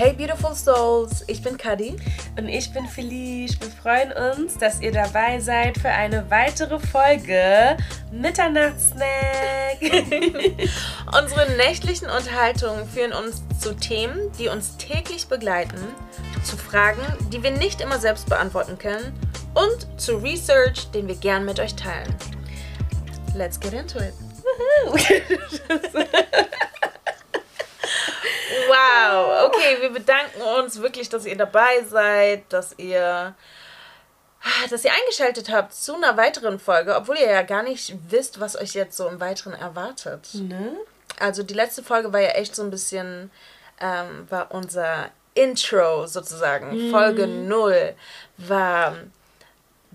Hey Beautiful Souls, ich bin Kadi. Und ich bin Felice. Wir freuen uns, dass ihr dabei seid für eine weitere Folge Mitternachtssnack. Unsere nächtlichen Unterhaltungen führen uns zu Themen, die uns täglich begleiten, zu Fragen, die wir nicht immer selbst beantworten können und zu Research, den wir gern mit euch teilen. Let's get into it. Wow, okay, wir bedanken uns wirklich, dass ihr dabei seid, dass ihr dass ihr eingeschaltet habt zu einer weiteren Folge, obwohl ihr ja gar nicht wisst, was euch jetzt so im Weiteren erwartet. Ne? Also die letzte Folge war ja echt so ein bisschen, ähm, war unser Intro sozusagen. Mhm. Folge 0 war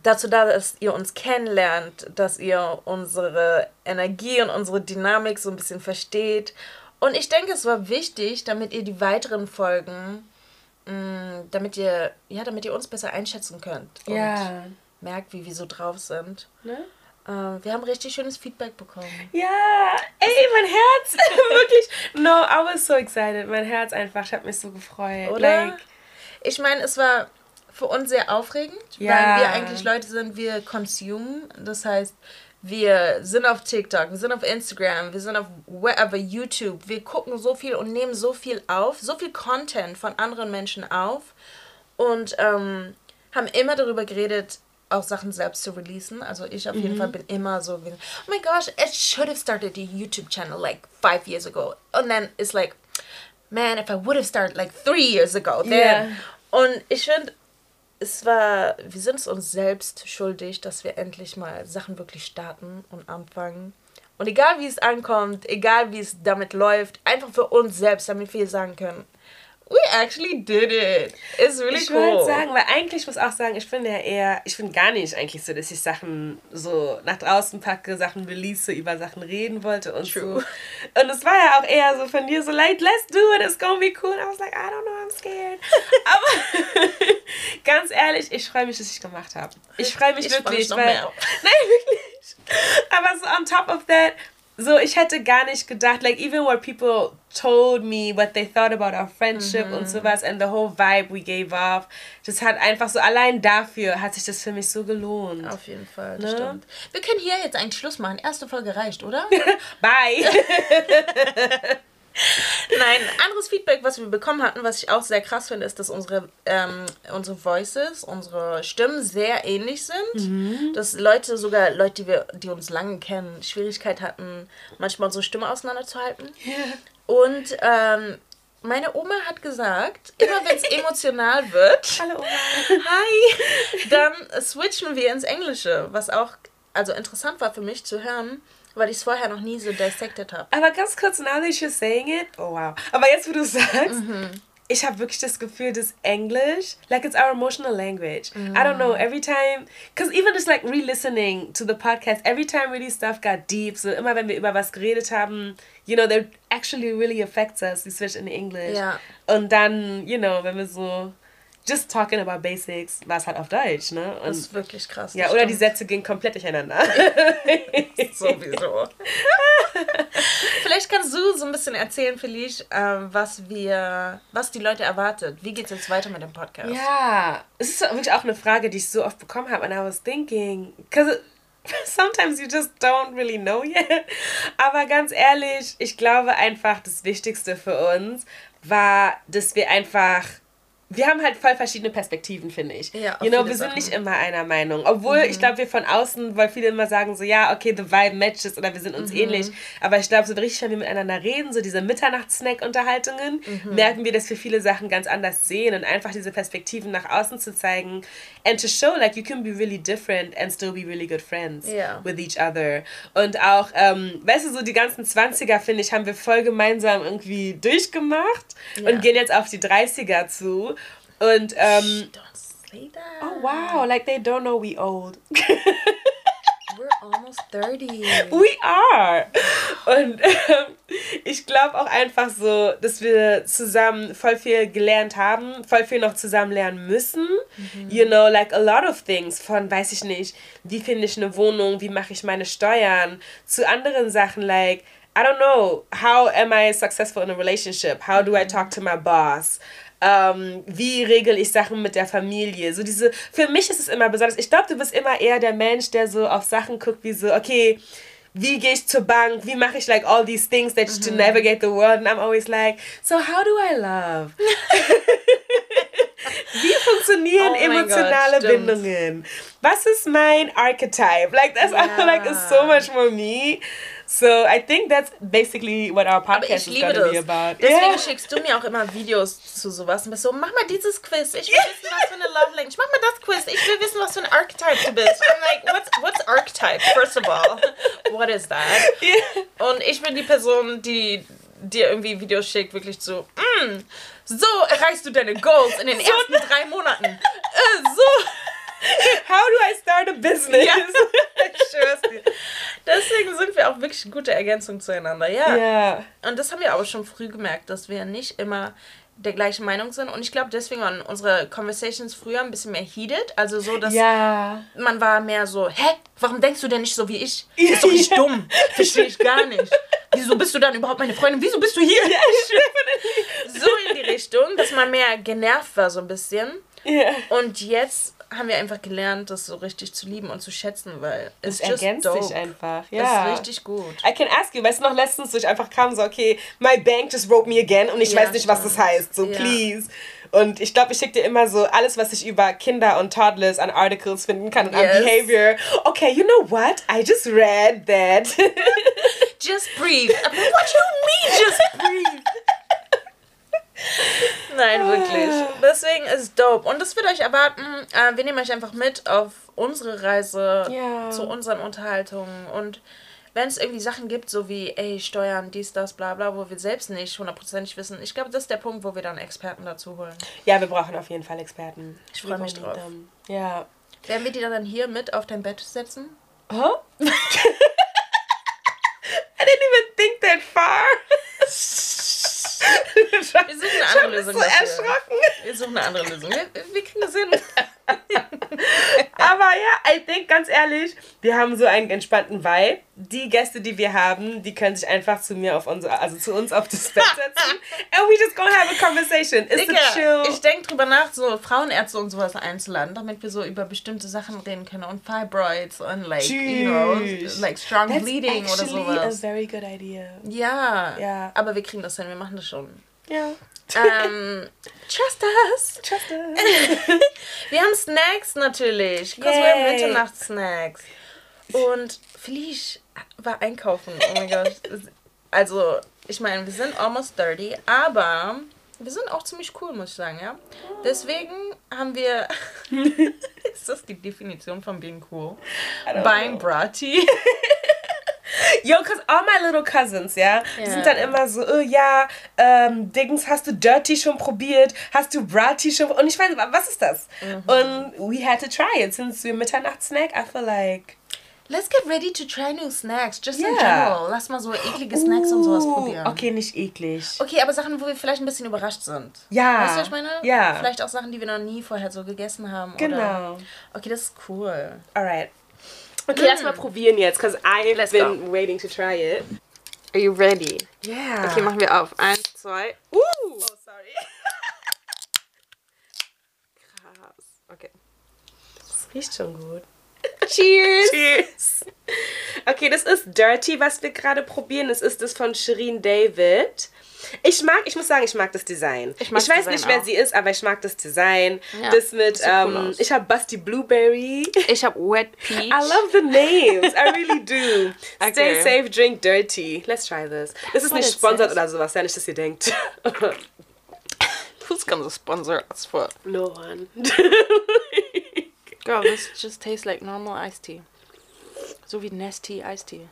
dazu da, dass ihr uns kennenlernt, dass ihr unsere Energie und unsere Dynamik so ein bisschen versteht und ich denke, es war wichtig, damit ihr die weiteren Folgen, mh, mm, damit ihr, ja, damit ihr uns besser einschätzen könnt. Und ja. merkt, wie wir so drauf sind. Ne? Uh, wir haben richtig schönes Feedback bekommen. Ja, ey, mein Herz, wirklich. No, I was so excited. Mein Herz einfach, ich habe mich so gefreut. Oder? Like, ich meine, es war für uns sehr aufregend, ja. weil wir eigentlich Leute sind, wir consume. Das heißt, wir sind auf TikTok, wir sind auf Instagram, wir sind auf wherever, YouTube. Wir gucken so viel und nehmen so viel auf, so viel Content von anderen Menschen auf und ähm, haben immer darüber geredet, auch Sachen selbst zu releasen. Also ich auf jeden mhm. Fall bin immer so, oh my gosh, it should have started a YouTube channel like five years ago. And then it's like, man, if I would have started like three years ago, then. Yeah. Und ich finde, es war, wir sind es uns selbst schuldig, dass wir endlich mal Sachen wirklich starten und anfangen. Und egal wie es ankommt, egal wie es damit läuft, einfach für uns selbst, damit wir sagen können, we actually did it. It's really ich cool. Ich würde sagen, weil eigentlich ich muss auch sagen, ich finde ja eher, ich finde gar nicht eigentlich so, dass ich Sachen so nach draußen packe, Sachen release, über Sachen reden wollte und True. so. Und es war ja auch eher so von dir so, like, let's do it, it's gonna be cool. And I was like, I don't know, I'm scared. Aber ganz ehrlich, ich freue mich, dass ich gemacht habe. Ich freue mich ich wirklich, freu mich weil, nein, wirklich. Aber so on top of that, so ich hätte gar nicht gedacht, like even when people told me what they thought about our friendship mhm. und sowas and the whole vibe we gave off, das hat einfach so allein dafür hat sich das für mich so gelohnt. Auf jeden Fall, das ne? stimmt. Wir können hier jetzt einen Schluss machen. Erste Folge reicht, oder? Bye. Nein, anderes Feedback, was wir bekommen hatten, was ich auch sehr krass finde, ist, dass unsere, ähm, unsere Voices, unsere Stimmen sehr ähnlich sind. Mhm. Dass Leute, sogar Leute, die, wir, die uns lange kennen, Schwierigkeit hatten, manchmal unsere Stimme auseinanderzuhalten. Und ähm, meine Oma hat gesagt, immer wenn es emotional wird, Hallo Oma. Hi, dann switchen wir ins Englische, was auch also interessant war für mich zu hören, weil ich es vorher noch nie so dissected habe. Aber ganz kurz, now that you're saying it, oh wow. Aber jetzt, wo du sagst, mhm. ich habe wirklich das Gefühl, dass Englisch, like it's our emotional language. Mm. I don't know, every time, because even just like re-listening to the podcast, every time really stuff got deep, so immer wenn wir über was geredet haben, you know, that actually really affects us, we switch in English. Ja. Und dann, you know, wenn wir so just talking about basics war es halt auf Deutsch, ne? Und das ist wirklich krass. Ja, oder stimmt. die Sätze gingen komplett durcheinander. Sowieso. Vielleicht kannst du so ein bisschen erzählen, Felice, äh, was wir, was die Leute erwartet. Wie geht es jetzt weiter mit dem Podcast? Ja, es ist wirklich auch eine Frage, die ich so oft bekommen habe. And I was thinking, because sometimes you just don't really know yet. Aber ganz ehrlich, ich glaube einfach, das Wichtigste für uns war, dass wir einfach wir haben halt voll verschiedene Perspektiven, finde ich. Ja, you know, wir sind Sachen. nicht immer einer Meinung. Obwohl, mhm. ich glaube, wir von außen, weil viele immer sagen so, ja, okay, the vibe matches oder wir sind uns mhm. ähnlich. Aber ich glaube, so richtig, wenn wir miteinander reden, so diese Mitternachts-Snack-Unterhaltungen, mhm. merken wir, dass wir viele Sachen ganz anders sehen und einfach diese Perspektiven nach außen zu zeigen. And to show, like, you can be really different and still be really good friends yeah. with each other. Und auch, ähm, weißt du, so die ganzen 20er, finde ich, haben wir voll gemeinsam irgendwie durchgemacht yeah. und gehen jetzt auf die 30er zu. Und ähm, Oh wow, like they don't know we old. We're almost 30. We are. Und ähm, ich glaube auch einfach so, dass wir zusammen voll viel gelernt haben, voll viel noch zusammen lernen müssen. Mhm. You know, like a lot of things. Von, weiß ich nicht, wie finde ich eine Wohnung, wie mache ich meine Steuern, zu anderen Sachen, like, I don't know, how am I successful in a relationship? How do I talk to my boss? Ähm, wie regel ich Sachen mit der Familie? So diese, für mich ist es immer besonders. Ich glaube, du bist immer eher der Mensch, der so auf Sachen guckt, wie so, okay, wie gehe ich zur Bank? Wie mache ich like all these things that mhm. to navigate the world? And I'm always like, so how do I love? wie funktionieren oh emotionale God, Bindungen? Was ist mein Archetype? Like that's yeah. I feel like it's so much more me. So I think that's basically what our podcast is gonna be about. Deswegen yeah. schickst du mir auch immer Videos zu sowas und bist so, mach mal dieses Quiz. Ich will wissen, was für eine Love Language. Mach mal das Quiz. Ich will wissen, was für ein Archetype du bist. I'm like, what's, what's Archetype, first of all? What is that? Yeah. Und ich bin die Person, die dir irgendwie Videos schickt, wirklich so, mm, so erreichst du deine Goals in den so ersten drei Monaten. Äh, so. How do I start a business? Ja. ich schwör's dir. Deswegen sind wir auch wirklich eine gute Ergänzung zueinander, ja. Ja. Und das haben wir aber schon früh gemerkt, dass wir nicht immer der gleichen Meinung sind. Und ich glaube, deswegen waren unsere Conversations früher ein bisschen mehr heated. Also so, dass ja. man war mehr so, hä, warum denkst du denn nicht so wie ich? Ist doch nicht dumm. Verstehe ich gar nicht. Wieso bist du dann überhaupt meine Freundin? Wieso bist du hier? Ja, so in die Richtung, dass man mehr genervt war so ein bisschen. Ja. Und jetzt haben wir einfach gelernt, das so richtig zu lieben und zu schätzen, weil es ergänzt dope. sich einfach. Ja. ist richtig gut. I can ask you, weißt du noch letztens, wo ich einfach kam, so, okay, my bank just wrote me again und ich ja, weiß nicht, stimmt. was das heißt, so ja. please. Und ich glaube, ich schicke dir immer so alles, was ich über Kinder und Toddlers an Articles finden kann und yes. an Behavior. Okay, you know what? I just read that. just breathe. What you mean, just breathe? Nein, wirklich. Deswegen ist dope. Und das wird euch erwarten. Äh, wir nehmen euch einfach mit auf unsere Reise ja. zu unseren Unterhaltungen. Und wenn es irgendwie Sachen gibt, so wie, ey, Steuern, dies, das, bla bla, wo wir selbst nicht hundertprozentig wissen, ich glaube, das ist der Punkt, wo wir dann Experten dazu holen. Ja, wir brauchen auf jeden Fall Experten. Ich freue mich drauf. Ja. Werden wir die dann hier mit auf dein Bett setzen? Huh? I didn't even think that far. Wir suchen eine andere Lösung. So erschrocken. Wir suchen eine andere Lösung. Wir, wir kriegen das hin. Aber ja, ich denke ganz ehrlich, wir haben so einen entspannten Vibe. Die Gäste, die wir haben, die können sich einfach zu mir auf unsere, also zu uns auf das Bett setzen. And we just gonna have a conversation. It's Digga, chill. Ich denke drüber nach, so Frauenärzte und sowas einzuladen, damit wir so über bestimmte Sachen reden können und Fibroids und like, Jeez. you know, like strong That's bleeding oder sowas. a very good idea. Ja. Ja. Aber wir kriegen das hin, wir machen das schon. Ja. Um, trust us. Trust us. wir haben Snacks natürlich. Because we're Mitternachtssnacks. Und Felice war einkaufen. Oh mein Gott. Also, ich meine, wir sind almost 30, aber wir sind auch ziemlich cool, muss ich sagen, ja. Deswegen haben wir. ist das die Definition von being cool? Buying Brati. Yo, cause all my little cousins, ja, yeah. sind dann immer so, oh, ja, ähm, Dings, hast du Dirty schon probiert? Hast du Bratty schon? Und ich meine, was ist das? Mhm. Und we had to try it, since wir Mitternachtssnack, I feel like... Let's get ready to try new snacks, just yeah. in general. Lass mal so eklige Snacks uh, und sowas probieren. Okay, nicht eklig. Okay, aber Sachen, wo wir vielleicht ein bisschen überrascht sind. Ja. Weißt du, was ich meine? Ja. Vielleicht auch Sachen, die wir noch nie vorher so gegessen haben. Genau. Oder? Okay, das ist cool. Alright. Okay, mm. lass mal probieren jetzt, because I've let's been go. waiting to try it. Are you ready? Yeah. Okay, machen wir auf. Eins, zwei. Uh! Oh, sorry. Krass. Okay. Das riecht schon gut. Cheers! Cheers! Okay, das ist Dirty, was wir gerade probieren. Das ist das von Shireen David. Ich mag, ich muss sagen, ich mag das Design. Ich, ich weiß Design nicht, wer auch. sie ist, aber ich mag das Design. Ja, das mit, ähm, cool ich habe Busty Blueberry. Ich habe Wet Peach. I love the names. I really do. okay. Stay safe, drink dirty. Let's try this. Das ist What nicht sponsert oder sowas, ja nicht, dass ihr denkt. Who's gonna sponsor us for? No one. Girl, this just tastes like normal iced tea. So wie Nestea Iced Tea.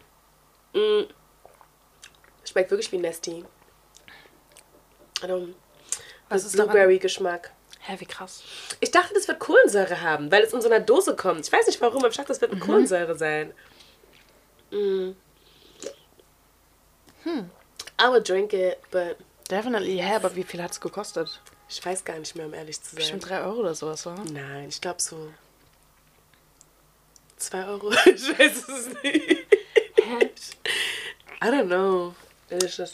Mm. Schmeckt wirklich wie Nestea. Was ist Blueberry-Geschmack. Hä, wie krass. Ich dachte, das wird Kohlensäure haben, weil es in so einer Dose kommt. Ich weiß nicht warum, aber ich dachte, das wird mit mhm. Kohlensäure sein. Mm. Hm. I would drink it, but. Definitely, hä, aber wie viel hat es gekostet? Ich weiß gar nicht mehr, um ehrlich zu sein. Bestimmt 3 Euro oder sowas, oder? Nein, ich glaube so. 2 Euro? ich weiß es nicht. Hä? I don't know. Das so?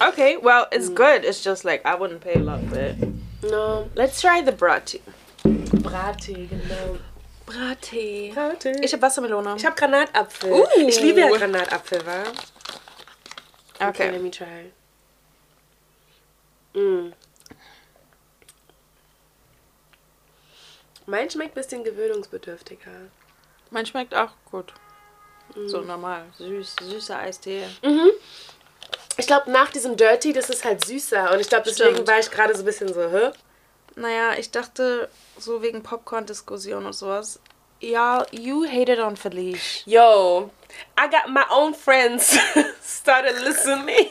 Okay, well, it's mm. good. It's just like I wouldn't pay a lot for it. No. Let's try the Brattee. Brattee, genau. Brattee. Brattee. Ich habe Wassermelone. Ich habe Granatapfel. Uh. Ich liebe ja Granatapfel, wa? Okay. okay, let me try. Mm. Mein schmeckt ein bisschen gewöhnungsbedürftiger. Mein schmeckt auch gut. Mm. So normal. Süß, süßer Eistee. Mhm. Ich glaube, nach diesem Dirty, das ist halt süßer. Und ich glaube, deswegen Stimmt. war ich gerade so ein bisschen so, hä? Naja, ich dachte, so wegen Popcorn-Diskussion und sowas. Ja, you hated on Felice. Yo, I got my own friends started listening.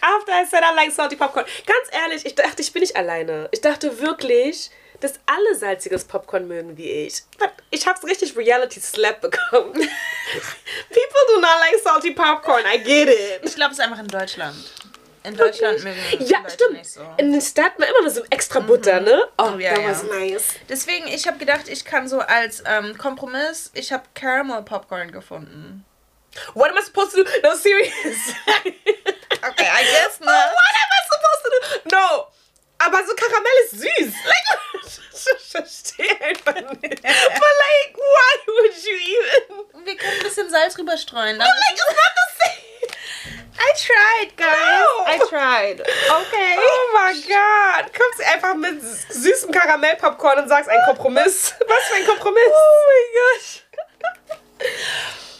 After I said I like salty popcorn. Ganz ehrlich, ich dachte, ich bin nicht alleine. Ich dachte wirklich, dass alle salziges Popcorn mögen wie ich. Ich hab's richtig Reality Slap bekommen. People do not like salty popcorn. I get it. Ich glaube, es ist einfach in Deutschland. In Deutschland mögen Ja, stimmt. So. In den Staaten war immer so extra Butter, mhm. ne? Oh, oh ja, that ja. was nice. Deswegen, ich habe gedacht, ich kann so als ähm, Kompromiss, ich habe Caramel Popcorn gefunden. What am I supposed to do? No, serious. okay, I guess not. What am I supposed to do? No. Aber so Karamell ist süß. Like, ich verstehe einfach nicht. But like, why would you even? Wir können ein bisschen Salz rüberstreuen. But like, it's not the same. I tried, guys. No. I tried. Okay. Oh my God. Kommst einfach mit süßem Karamellpopcorn und sagst ein Kompromiss. Was für ein Kompromiss? Oh mein Gott.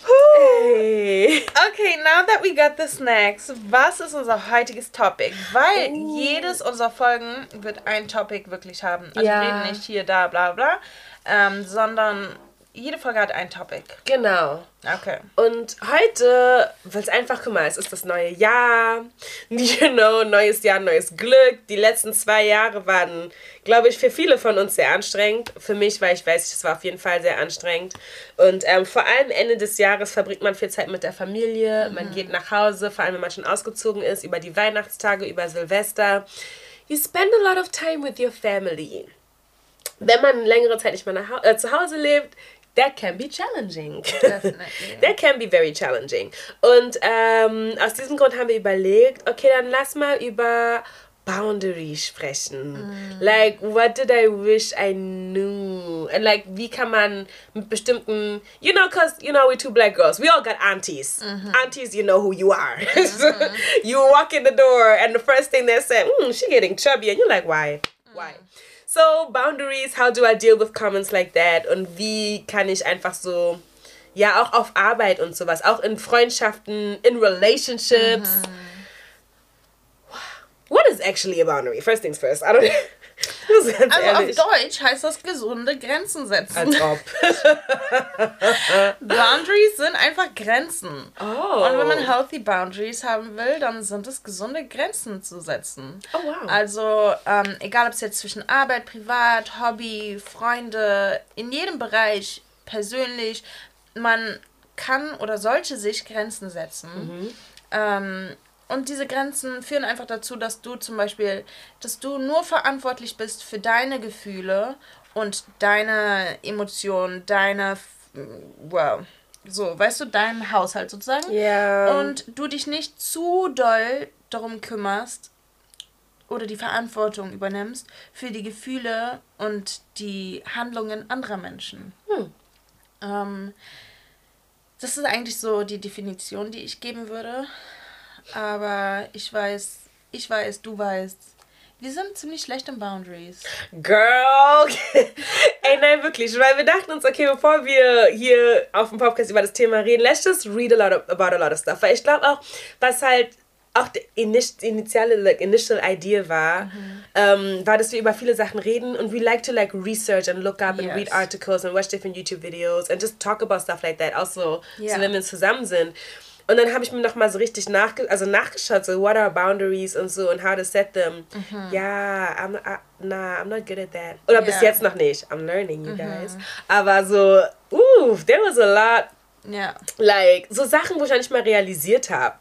Hey. Okay, now that we got the snacks, was ist unser heutiges Topic? Weil uh. jedes unserer Folgen wird ein Topic wirklich haben. Also ja. wir reden nicht hier, da, bla bla, ähm, sondern jede Folge hat ein Topic. Genau. Okay. Und heute, weil es einfach, guck mal, es ist das neue Jahr. You know, neues Jahr, neues Glück. Die letzten zwei Jahre waren, glaube ich, für viele von uns sehr anstrengend. Für mich, weil ich weiß, es war auf jeden Fall sehr anstrengend. Und ähm, vor allem Ende des Jahres verbringt man viel Zeit mit der Familie. Mhm. Man geht nach Hause, vor allem wenn man schon ausgezogen ist, über die Weihnachtstage, über Silvester. You spend a lot of time with your family wenn man längere Zeit nicht mehr nach, äh, zu Hause lebt, that can be challenging. Definitely. that can be very challenging. Und ähm, aus diesem Grund haben wir überlegt, okay, dann lass mal über Boundaries sprechen. Mm. Like, what did I wish I knew? And like, wie kann man mit bestimmten, you know, because, you know, we're two black girls. We all got aunties. Mm -hmm. Aunties, you know who you are. Mm -hmm. you walk in the door and the first thing they say, mm, she getting chubby. And you're like, why? Why? So, Boundaries, how do I deal with comments like that? Und wie kann ich einfach so, ja, auch auf Arbeit und sowas, auch in Freundschaften, in Relationships. Mhm. What is actually a boundary? First things first. I don't also ehrlich. auf Deutsch heißt das gesunde Grenzen setzen. Als ob. Boundaries sind einfach Grenzen. Oh. Und wenn man healthy Boundaries haben will, dann sind es gesunde Grenzen zu setzen. Oh wow. Also ähm, egal ob es jetzt zwischen Arbeit, Privat, Hobby, Freunde, in jedem Bereich, persönlich, man kann oder sollte sich Grenzen setzen. Mhm. Ähm, und diese Grenzen führen einfach dazu, dass du zum Beispiel, dass du nur verantwortlich bist für deine Gefühle und deine Emotionen, deine, wow, so, weißt du, deinen Haushalt sozusagen. Ja. Yeah. Und du dich nicht zu doll darum kümmerst oder die Verantwortung übernimmst für die Gefühle und die Handlungen anderer Menschen. Hm. Ähm, das ist eigentlich so die Definition, die ich geben würde. Aber ich weiß, ich weiß, du weißt. Wir sind ziemlich schlecht in Boundaries. Girl! Ey, nein, wirklich. Weil wir dachten uns, okay, bevor wir hier auf dem Podcast über das Thema reden, let's just read a lot of, about a lot of stuff. Weil ich glaube auch, was halt auch die initiale like, initial idea war, mhm. ähm, war, dass wir über viele Sachen reden und we like to like research and look up yes. and read articles and watch different YouTube videos and just talk about stuff like that. Also, yeah. so wenn wir zusammen sind. Und dann habe ich mir noch mal so richtig nachge also nachgeschaut, so what are boundaries und so und how to set them. Mhm. Ja, I'm, I, nah, I'm not good at that. Oder yeah. bis jetzt noch nicht. I'm learning, you mhm. guys. Aber so, uh, there was a lot. Yeah. Like, so Sachen, wo ich noch nicht mal realisiert habe.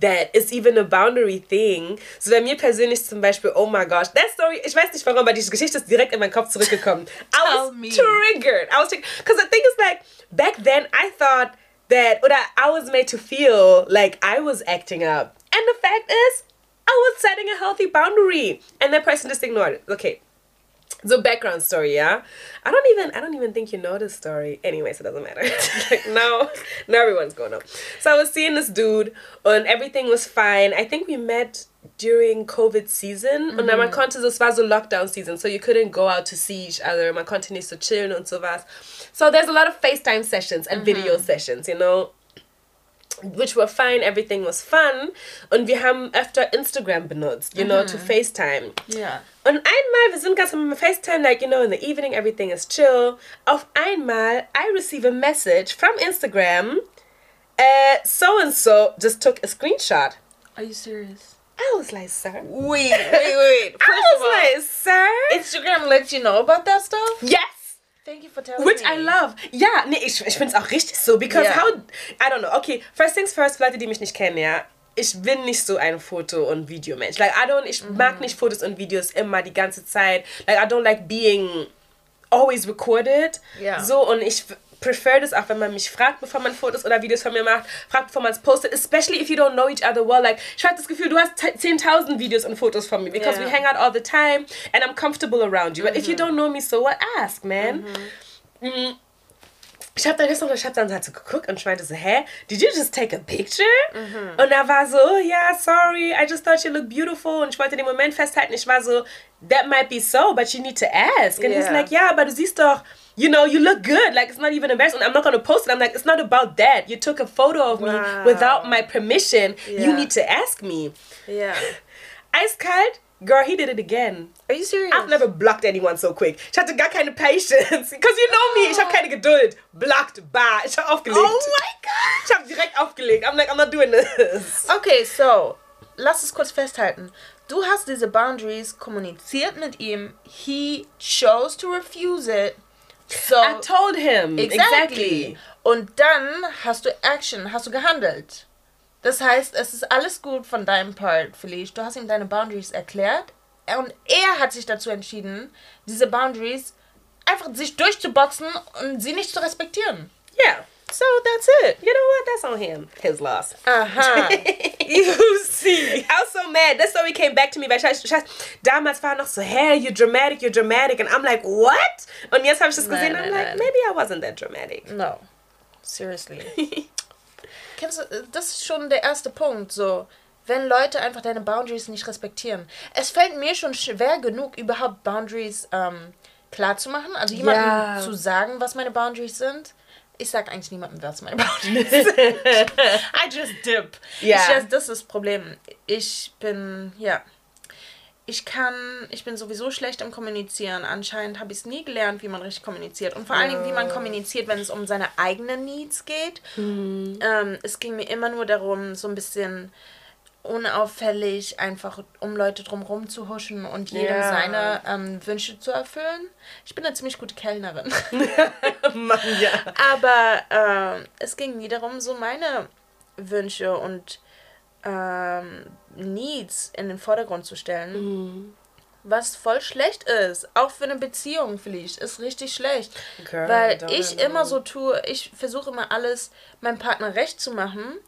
That is even a boundary thing. So bei mir persönlich zum Beispiel, oh my gosh, that story, ich weiß nicht warum, aber diese Geschichte ist direkt in meinen Kopf zurückgekommen. I was me. triggered. I was triggered. Because the thing is like, back then I thought that or that I was made to feel like I was acting up. And the fact is, I was setting a healthy boundary. And that person just ignored it. Okay. So background story, yeah. I don't even I don't even think you know this story. Anyways, it doesn't matter. like now, now everyone's going up. So I was seeing this dude, and everything was fine. I think we met during COVID season. Mm-hmm. Und man konnte, es war so Lockdown season, so you couldn't go out to see each other. Man konnte nicht so chillen und sowas. So there's a lot of FaceTime sessions and mm-hmm. video sessions, you know which were fine, everything was fun. Und wir haben öfter Instagram benutzt, you know, to mhm. FaceTime. Yeah. Und einmal, wir sind ganz am FaceTime, like, you know, in the evening, everything is chill. Auf einmal, I receive a message from Instagram. Uh, so and so just took a screenshot. Are you serious? I was like, sir. Wait, wait, wait. First I was all, like, sir. Instagram lets you know about that stuff? Yes. Thank you for telling Which me. I love. Ja, nee, ich, ich finde es auch richtig so. Because yeah. how. I don't know. Okay, first things first, Leute, die mich nicht kennen, ja. Ich bin nicht so ein Foto- und Videomensch. Like, I don't, ich mhm. mag nicht Fotos und Videos immer die ganze Zeit. Like, I don't like being always recorded. Ja. So, und ich prefer das auch, wenn man mich fragt, bevor man Fotos oder Videos von mir macht, fragt, bevor man es postet, especially if you don't know each other well. Like, ich habe das Gefühl, du hast 10.000 Videos und Fotos von mir, because yeah. we hang out all the time and I'm comfortable around you. But if you mhm. don't know me, so what? Ask, man. Mhm. Mm. Ich habe dann noch, ich habe dann halt so geguckt und ich meinte so, hä, did you just take a picture? Mhm. Und er war so, oh, yeah, sorry, I just thought you looked beautiful. Und ich wollte den Moment festhalten. Ich war so, that might be so, but you need to ask. And yeah. he's like, yeah, aber du siehst doch, you know, you look good. Like, it's not even embarrassing. I'm not going to post it. I'm like, it's not about that. You took a photo of wow. me without my permission. Yeah. You need to ask me. Yeah. Eiskalt, girl, he did it again. Are you serious? I've never blocked anyone so quick. Ich hatte kind of Patience. Because you know me, ich habe keine Geduld. Blocked, bah. Ich habe aufgelegt. Oh my God. Ich habe direkt aufgelegt. I'm like, I'm not doing this. Okay, so, lass es kurz festhalten. Du hast diese Boundaries kommuniziert mit ihm. He chose to refuse it. So, I told him. Exactly. exactly. Und dann hast du Action, hast du gehandelt. Das heißt, es ist alles gut von deinem Part, Felice. Du hast ihm deine Boundaries erklärt. Und er hat sich dazu entschieden, diese Boundaries einfach sich durchzuboxen und sie nicht zu respektieren. Yeah. So that's it. You know what? That's on him. His loss. Aha. you see. I was so mad. That's why he came back to me. Weil damals war noch so, hey, you're dramatic, you're dramatic. And I'm like, what? Und jetzt habe ich das gesehen. Nein, I'm like, maybe I wasn't that dramatic. No. Seriously. Kennst du, das ist schon der erste Punkt. So, wenn Leute einfach deine Boundaries nicht respektieren. Es fällt mir schon schwer genug, überhaupt Boundaries ähm, klar zu machen. Also jemandem ja. zu sagen, was meine Boundaries sind ich sag eigentlich niemandem, was meine Boundaries sind. I just dip. Ja. Ich, das, das ist das Problem. Ich bin, ja. Ich kann, ich bin sowieso schlecht im Kommunizieren. Anscheinend habe ich es nie gelernt, wie man richtig kommuniziert. Und vor allen Dingen, wie man kommuniziert, wenn es um seine eigenen Needs geht. Mhm. Ähm, es ging mir immer nur darum, so ein bisschen unauffällig, einfach um Leute drumherum zu huschen und jedem ja. seine ähm, Wünsche zu erfüllen. Ich bin eine ziemlich gute Kellnerin. Mann, ja. Aber äh, es ging nie darum, so meine Wünsche und ähm, Needs in den Vordergrund zu stellen. Mhm. Was voll schlecht ist. Auch für eine Beziehung, vielleicht. Ist richtig schlecht. Girl, Weil ich immer so tue, ich versuche immer alles meinem Partner recht zu machen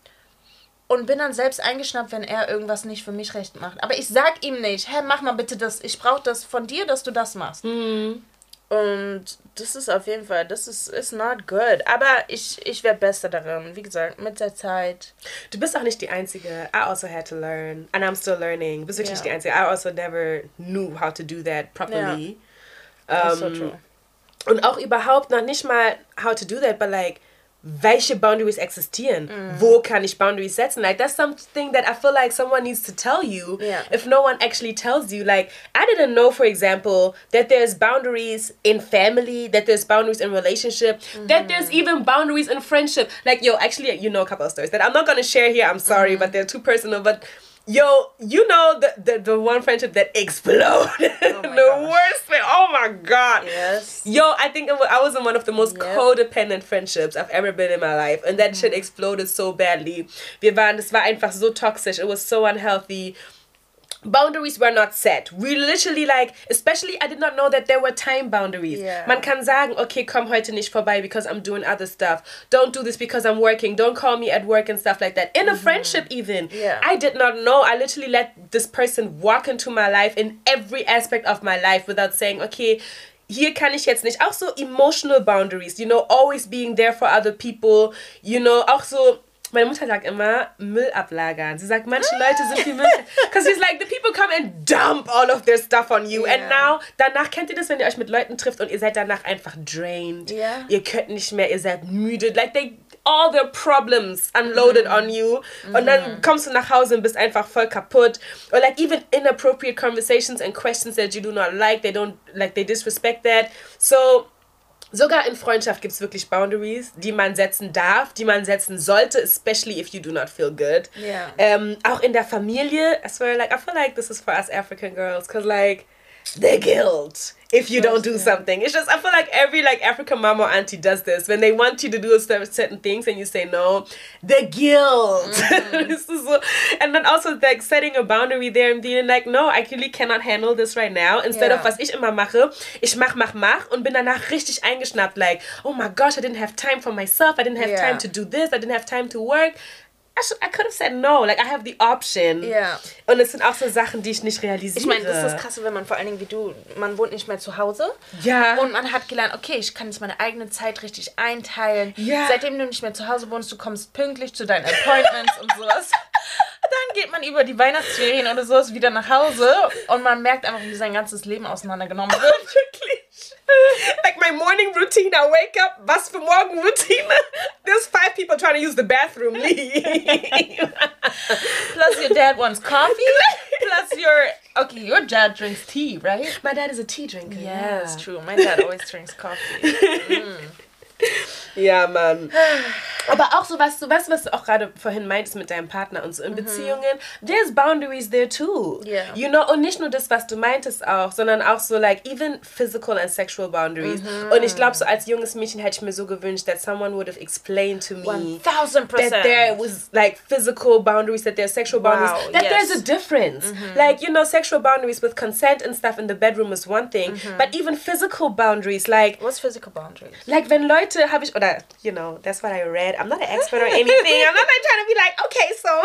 und bin dann selbst eingeschnappt, wenn er irgendwas nicht für mich recht macht. Aber ich sag ihm nicht, hä, mach mal bitte das, ich brauche das von dir, dass du das machst. Mhm. Und das ist auf jeden Fall, das ist is not good. Aber ich, ich werde besser darin, wie gesagt, mit der Zeit. Du bist auch nicht die Einzige. I also had to learn. And I'm still learning. Du bist wirklich yeah. die Einzige. I also never knew how to do that properly. Yeah. Um, so true. Und auch überhaupt noch nicht mal how to do that, but like welche Boundaries existieren. Mm. Wo kann ich Boundaries setzen? Like that's something that I feel like someone needs to tell you. Yeah. If no one actually tells you, like I didn't know, for example, that there's boundaries in family, that there's boundaries in relationship, mm-hmm. that there's even boundaries in friendship. Like yo, actually, you know a couple of stories that I'm not gonna share here. I'm sorry, mm-hmm. but they're too personal. But Yo, you know the, the the one friendship that exploded oh the gosh. worst thing. Oh my god. Yes. Yo, I think was, I was in one of the most yep. codependent friendships I've ever been in my life, and that mm. shit exploded so badly. Wir waren, das war einfach so toxisch. It was so unhealthy. Boundaries were not set. We literally like, especially I did not know that there were time boundaries. Yeah. Man kann sagen, okay, komm heute nicht vorbei because I'm doing other stuff. Don't do this because I'm working. Don't call me at work and stuff like that. In a mm-hmm. friendship even. Yeah. I did not know. I literally let this person walk into my life in every aspect of my life without saying, okay, hier kann ich jetzt nicht. Auch so emotional boundaries, you know, always being there for other people, you know, auch so Meine Mutter sagt immer Müll ablagern. Sie sagt, manche Leute sind wie Müll. Because she's like, the people come and dump all of their stuff on you. Yeah. And now, danach kennt ihr das, wenn ihr euch mit Leuten trifft und ihr seid danach einfach drained. Yeah. Ihr könnt nicht mehr, ihr seid müde. Like they all their problems unloaded mm. on you. Mm. Und dann mhm. kommst du nach Hause und bist einfach voll kaputt. Or like even inappropriate conversations and questions that you do not like, they don't, like they disrespect that. So Sogar in Freundschaft gibt es wirklich Boundaries, die man setzen darf, die man setzen sollte, especially if you do not feel good. Yeah. Ähm, auch in der Familie, I swear, like, I feel like this is for us African girls, because, like, the guilt if you don't do something. It's just I feel like every like African mom or auntie does this when they want you to do certain things and you say no. The guilt. Mm. so, and then also like setting a boundary there and being like, no, I really cannot handle this right now. Instead yeah. of was ich immer mache, ich mach, mach, mach und bin danach richtig eingeschnappt. Like, oh my gosh, I didn't have time for myself. I didn't have yeah. time to do this. I didn't have time to work. I, should, I could have said no. Like, I have the option. Ja. Und es sind auch so Sachen, die ich nicht realisiere. Ich meine, das ist das Krasse, wenn man vor allen Dingen wie du, man wohnt nicht mehr zu Hause. Ja. Und man hat gelernt, okay, ich kann jetzt meine eigene Zeit richtig einteilen. Ja. Seitdem du nicht mehr zu Hause wohnst, du kommst pünktlich zu deinen Appointments und sowas. Dann geht man über die Weihnachtsferien oder sowas wieder nach Hause und man merkt einfach, wie sein ganzes Leben auseinandergenommen wird. Wirklich. like my morning routine, I wake up, was for morgen routine? There's five people trying to use the bathroom. Leave. Plus your dad wants coffee. Plus your okay, your dad drinks tea, right? My dad is a tea drinker. Yes, yeah. That's true. My dad always drinks coffee. Mm. Ja, Mann. Aber auch so, du, weißt was du auch gerade vorhin meintest mit deinem Partner und so in mhm. Beziehungen, there's boundaries there too. Yeah. You know, und nicht nur das, was du meintest auch, sondern auch so like even physical and sexual boundaries. Mhm. Und ich glaube, so als junges Mädchen hätte ich mir so gewünscht, that someone would have explained to me 1000%. that there was like physical boundaries, that there's sexual boundaries, wow, that yes. there's a difference. Mhm. Like, you know, sexual boundaries with consent and stuff in the bedroom is one thing, mhm. but even physical boundaries, like. What's physical boundaries? Like, wenn Leute, habe ich, oder, you know, that's what I read. I'm not an expert or anything. I'm not like, trying to be like, okay, so,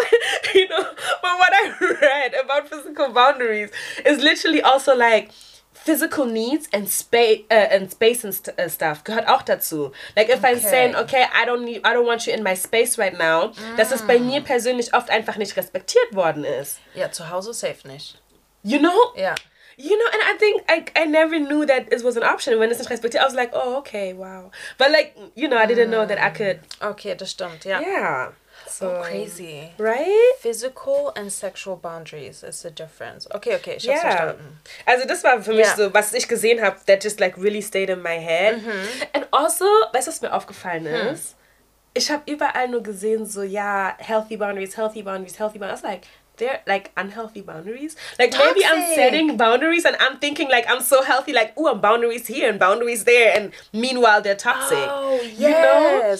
you know, but what I read about physical boundaries is literally also like, physical needs and space uh, and space and st uh, stuff gehört auch dazu. Like if okay. I'm saying, okay, I don't need, I don't want you in my space right now, mm. dass es bei mir persönlich oft einfach nicht respektiert worden ist. Ja, zu Hause safe nicht. You know? Ja. You know, and I think I, I never knew that it was an option. When it's not respected, I was like, oh, okay, wow. But like, you know, I didn't know that I could. Okay, das stimmt, ja. Yeah. So oh, crazy. Right? Physical and sexual boundaries is the difference. Okay, okay, ich hab's yeah. verstanden. Also das war für mich yeah. so, was ich gesehen habe, that just like really stayed in my head. Mhm. And also, weißt du, was mir aufgefallen hm. ist? Ich habe überall nur gesehen, so, ja, healthy boundaries, healthy boundaries, healthy boundaries. I was like, they're like unhealthy boundaries. Like Toxic. maybe I'm setting boundaries and I'm thinking like I'm so healthy, like oh I'm boundaries here and boundaries there, and meanwhile they're toxic. Oh yes. You know?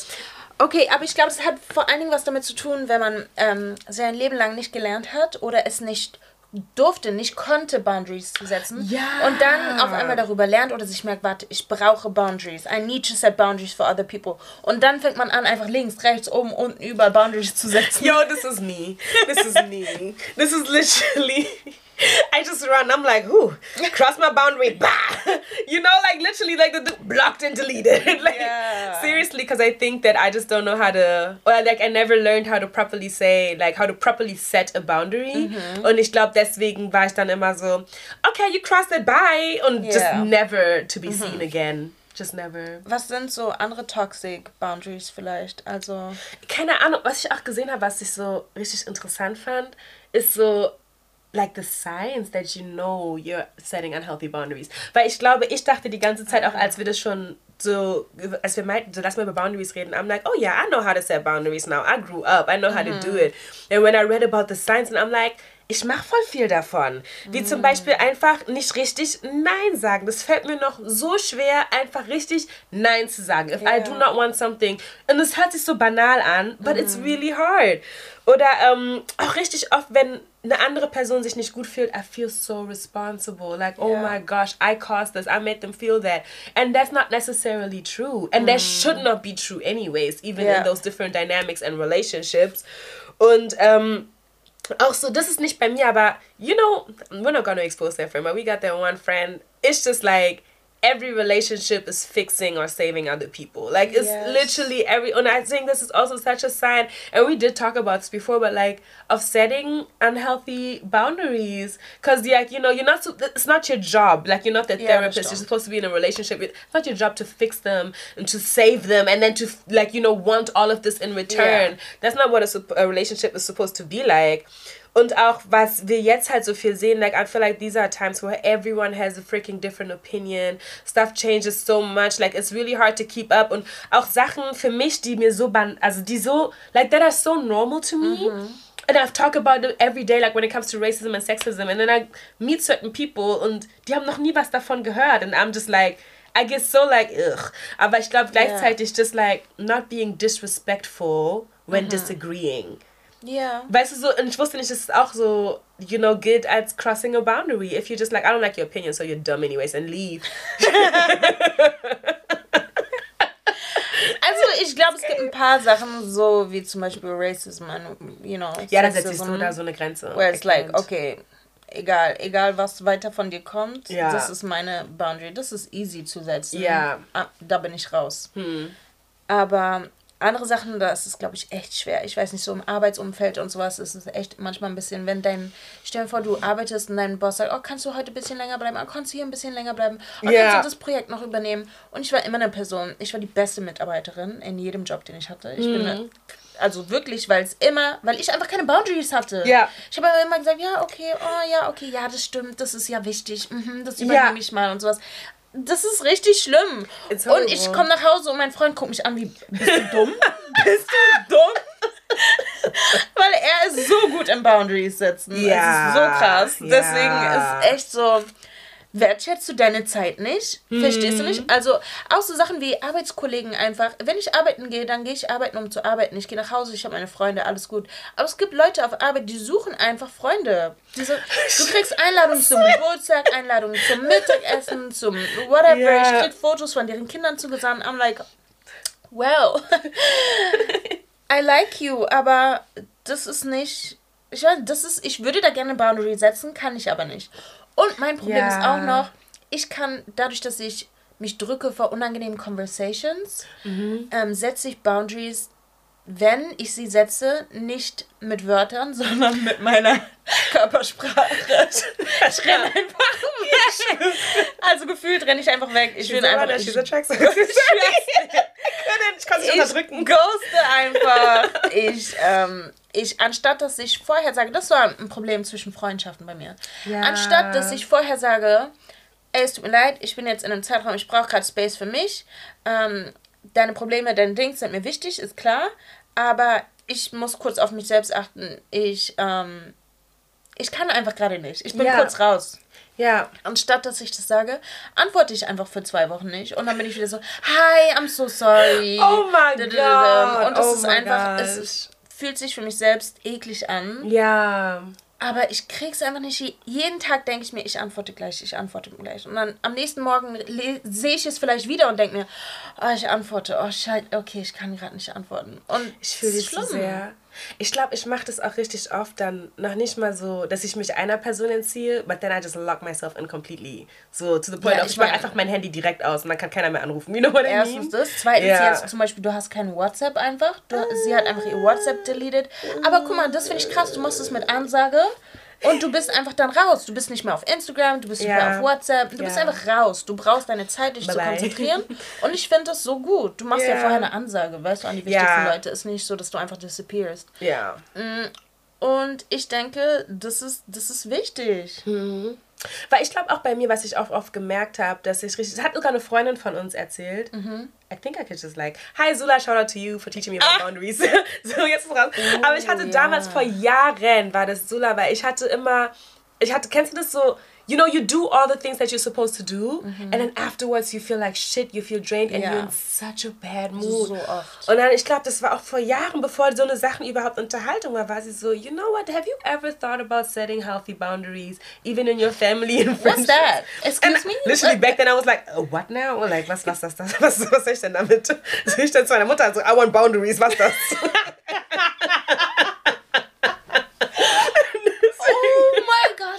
Okay, aber ich glaube, es hat vor allen Dingen was damit zu tun, wenn man ähm, sein Leben lang nicht gelernt hat oder es nicht durfte, nicht konnte, Boundaries zu setzen. Ja. Und dann auf einmal darüber lernt oder sich merkt, warte, ich brauche Boundaries. I need to set boundaries for other people. Und dann fängt man an, einfach links, rechts, oben, unten, überall Boundaries zu setzen. Yo, this is me. This is me. This is literally... I just run. I'm like, whoo, cross my boundary, bah. You know, like literally, like the blocked and deleted. like yeah. seriously, because I think that I just don't know how to, or like I never learned how to properly say, like how to properly set a boundary. Mhm. Und ich glaube, deswegen war ich dann immer so, okay, you crossed it, bye, und yeah. just never to be mhm. seen again. Just never. Was sind so andere toxic boundaries vielleicht? Also keine Ahnung. Was ich auch gesehen habe, was ich so richtig interessant fand, ist so like the signs that you know you're setting unhealthy boundaries. Weil ich glaube, ich dachte die ganze Zeit auch, als wir das schon so, als wir meinten, so lass mal über Boundaries reden, I'm like, oh yeah, I know how to set boundaries now. I grew up. I know how mm -hmm. to do mm-hmm. it. And when I read about the signs and I'm like, ich mache voll viel davon. Wie zum Beispiel einfach nicht richtig Nein sagen. Das fällt mir noch so schwer, einfach richtig Nein zu sagen. If yeah. I do not want something. Und es hört sich so banal an, but mm. it's really hard. Oder ähm, auch richtig oft, wenn eine andere Person sich nicht gut fühlt, I feel so responsible. Like, oh my gosh, I caused this. I made them feel that. And that's not necessarily true. And mm. that should not be true anyways, even yeah. in those different dynamics and relationships. Und ähm, auch so, das ist nicht bei mir, aber you know, we're not gonna expose that friend, but we got that one friend. It's just like every relationship is fixing or saving other people. Like it's yes. literally every and I think this is also such a sign and we did talk about this before, but like of setting unhealthy boundaries. Cause like, you know, you're not it's not your job. Like you're not the yeah, therapist. You're supposed to be in a relationship with it's not your job to fix them and to save them and then to like, you know, want all of this in return. Yeah. That's not what a, a relationship is supposed to be like. Und auch, was wir jetzt halt so viel sehen, like, I feel like these are times where everyone has a freaking different opinion. Stuff changes so much. Like, it's really hard to keep up. Und auch Sachen für mich, die mir so, ban also die so, like, that are so normal to me. Mhm. And I've talked about it every day, like when it comes to racism and sexism. And then I meet certain people und die haben noch nie was davon gehört. And I'm just like, I get so like, ugh. Aber ich glaube gleichzeitig yeah. just like not being disrespectful when mhm. disagreeing. Ja. Weißt du so, und ich wusste nicht, dass es auch so, you know, gilt als crossing a boundary. If you're just like, I don't like your opinion, so you're dumb anyways and leave. also ich glaube, es gibt ein paar Sachen, so wie zum Beispiel Racism und, you know, Ja, da setzt du da so eine Grenze. Where it's like, okay, egal, egal was weiter von dir kommt, ja. das ist meine Boundary. Das ist easy zu setzen. Ja. Ah, da bin ich raus. Hm. Aber andere Sachen, da ist es, glaube ich, echt schwer. Ich weiß nicht, so im Arbeitsumfeld und sowas ist es echt manchmal ein bisschen, wenn dein, stell dir vor, du arbeitest und dein Boss sagt, oh, kannst du heute ein bisschen länger bleiben? Oh, kannst du hier ein bisschen länger bleiben? Oh, yeah. kannst du das Projekt noch übernehmen? Und ich war immer eine Person, ich war die beste Mitarbeiterin in jedem Job, den ich hatte. Ich mhm. bin eine, also wirklich, weil es immer, weil ich einfach keine Boundaries hatte. Ja. Ich habe immer gesagt, ja, okay, oh ja, okay, ja, das stimmt, das ist ja wichtig, mhm, das übernehme ja. ich mal und sowas das ist richtig schlimm. Und ich komme nach Hause und mein Freund guckt mich an wie, bist du dumm? bist du dumm? Weil er ist so gut im Boundaries setzen. Ja. Es ist so krass. Ja. Deswegen ist echt so, wertschätzt du deine Zeit nicht? Mhm. Verstehst du nicht? Also auch so Sachen wie Arbeitskollegen einfach. Wenn ich arbeiten gehe, dann gehe ich arbeiten, um zu arbeiten. Ich gehe nach Hause, ich habe meine Freunde, alles gut. Aber es gibt Leute auf Arbeit, die suchen einfach Freunde. Diese, du kriegst Einladungen zum Geburtstag, Einladungen zum Mittagessen, zum whatever. Yeah. Ich krieg Fotos von deren Kindern zugesandt. I'm like, well, I like you, aber das ist nicht. Ich weiß, das ist, ich würde da gerne Boundary setzen, kann ich aber nicht. Und mein Problem ja. ist auch noch, ich kann dadurch, dass ich mich drücke vor unangenehmen Conversations, mhm. ähm, setze ich Boundaries, wenn ich sie setze, nicht mit Wörtern, sondern mit meiner Körpersprache. Ich renne einfach weg. Also gefühlt renne ich einfach weg. Ich will einfach. Ich, ich, ich kann sich unterdrücken. ghoste einfach. Ich, ähm, ich, anstatt dass ich vorher sage, das war ein Problem zwischen Freundschaften bei mir. Ja. Anstatt dass ich vorher sage, ey, es tut mir leid, ich bin jetzt in einem Zeitraum, ich brauche gerade Space für mich. Ähm, deine Probleme, deine Dings sind mir wichtig, ist klar. Aber ich muss kurz auf mich selbst achten. Ich, ähm, ich kann einfach gerade nicht. Ich bin ja. kurz raus. Ja. Anstatt dass ich das sage, antworte ich einfach für zwei Wochen nicht. Und dann bin ich wieder so, hi, I'm so sorry. Oh mein Gott. Und das oh ist einfach, es fühlt sich für mich selbst eklig an. Ja. Aber ich krieg's einfach nicht. Jeden Tag denke ich mir, ich antworte gleich, ich antworte gleich. Und dann am nächsten Morgen sehe ich es vielleicht wieder und denke mir, oh, ich antworte, oh, scheiße, okay, ich kann gerade nicht antworten. Und ich fühle dich so sehr. Ich glaube, ich mache das auch richtig oft dann noch nicht mal so, dass ich mich einer Person entziehe, but then I just lock myself in completely. So to the point, ja, ich, ich mache einfach mein Handy direkt aus und dann kann keiner mehr anrufen. You know what I mean? Erstens das. Zweitens ja. jetzt zum Beispiel, du hast kein WhatsApp einfach. Du, sie hat einfach ihr WhatsApp deleted. Aber guck mal, das finde ich krass. Du machst es mit Ansage. Und du bist einfach dann raus. Du bist nicht mehr auf Instagram, du bist nicht ja. mehr auf WhatsApp. Du ja. bist einfach raus. Du brauchst deine Zeit, dich bye zu konzentrieren. Und ich finde das so gut. Du machst ja. ja. vorher eine Ansage, weißt du, an die wichtigsten Leute. Ist nicht so, dass du einfach disappearst. Ja. Mm, und ich denke, das ist, das ist wichtig. Mhm. Weil ich glaube auch bei mir, was ich auch oft gemerkt habe, dass ich richtig. Das hat sogar eine Freundin von uns erzählt. Mhm. I think I could just like, hi Zula, shout out to you for teaching me about ah. boundaries. so, jetzt ist raus. Oh, Aber ich hatte yeah. damals vor Jahren, war das Zula, weil ich hatte immer, ich hatte, kennst du das so, you know, you do all the things that you're supposed to do, mhm. and then afterwards you feel like shit, you feel drained, and yeah. you're in such a bad mood. So oft. Und dann, ich glaube, das war auch vor Jahren, bevor so eine Sachen überhaupt Unterhaltung war, war sie so, you know what, have you ever thought about setting healthy boundaries, even in your family and friends? What's that? Excuse and me? Literally back then I was like, oh, what now? Und like, was, was, das, das, was, was soll ich denn damit? So ich dann zu meiner Mutter so, I want boundaries, was das?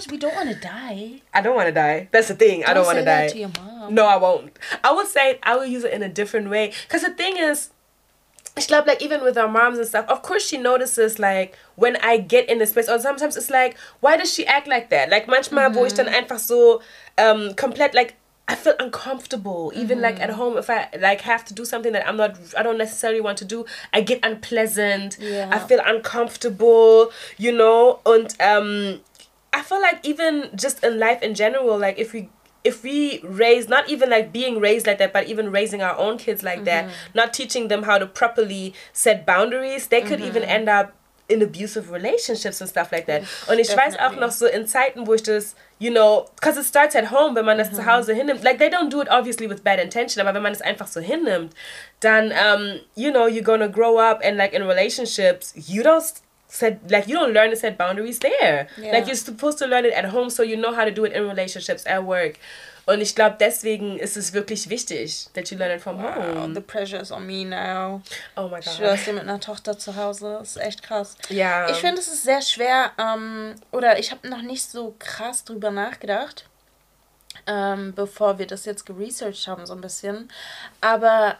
we don't want to die. I don't want to die. That's the thing. Don't I don't want to die. To your mom. No, I won't. I would say I would use it in a different way. Cause the thing is, glaube, like even with our moms and stuff, of course she notices like when I get in the space, or sometimes it's like, why does she act like that? Like manchmal, mm-hmm. wo ich dann einfach so um, komplett like I feel uncomfortable even like at mm-hmm. home if I like have to do something that I'm not I don't necessarily want to do I get unpleasant yeah. I feel uncomfortable you know and um I feel like even just in life in general, like if we if we raise not even like being raised like that but even raising our own kids like mm-hmm. that not teaching them how to properly set boundaries they could mm-hmm. even end up in abusive relationships and stuff like that und ich Definitely. weiß auch noch so in Zeiten wo ich das you know because it starts at home wenn man das mm-hmm. zu Hause hinnimmt like they don't do it obviously with bad intention aber wenn man es einfach so hinnimmt dann um, you know you're gonna grow up and like in relationships you don't set like you don't learn to set boundaries there. Yeah. Like you're supposed to learn it at home so you know how to do it in relationships at work. Und ich glaube, deswegen ist es wirklich wichtig, that you learn it from wow, home. The pressure is on me now. Oh my God. Ich dir mit einer Tochter zu Hause. Das ist echt krass. Ja. Ich finde, es ist sehr schwer, ähm, oder ich habe noch nicht so krass drüber nachgedacht, ähm, bevor wir das jetzt geresearched haben, so ein bisschen. Aber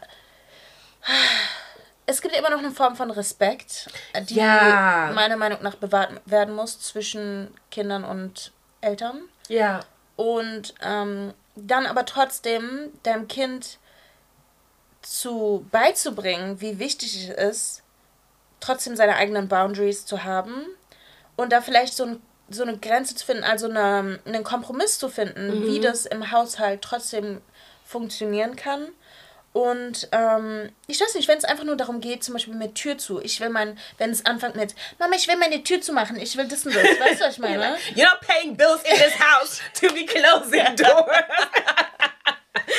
es gibt immer noch eine Form von Respekt, die ja. meiner Meinung nach bewahrt werden muss zwischen Kindern und Eltern. Ja. Und ähm, dann aber trotzdem deinem Kind zu beizubringen, wie wichtig es ist, trotzdem seine eigenen Boundaries zu haben und da vielleicht so, ein, so eine Grenze zu finden, also eine, einen Kompromiss zu finden, mhm. wie das im Haushalt trotzdem funktionieren kann und ähm, ich weiß nicht, wenn es einfach nur darum geht, zum Beispiel mit Tür zu. Ich will mein, wenn es anfängt mit, Mama, ich will meine Tür zu machen, ich will das und das. Weißt du, was ich meine? You're not paying bills in this house to be closing doors.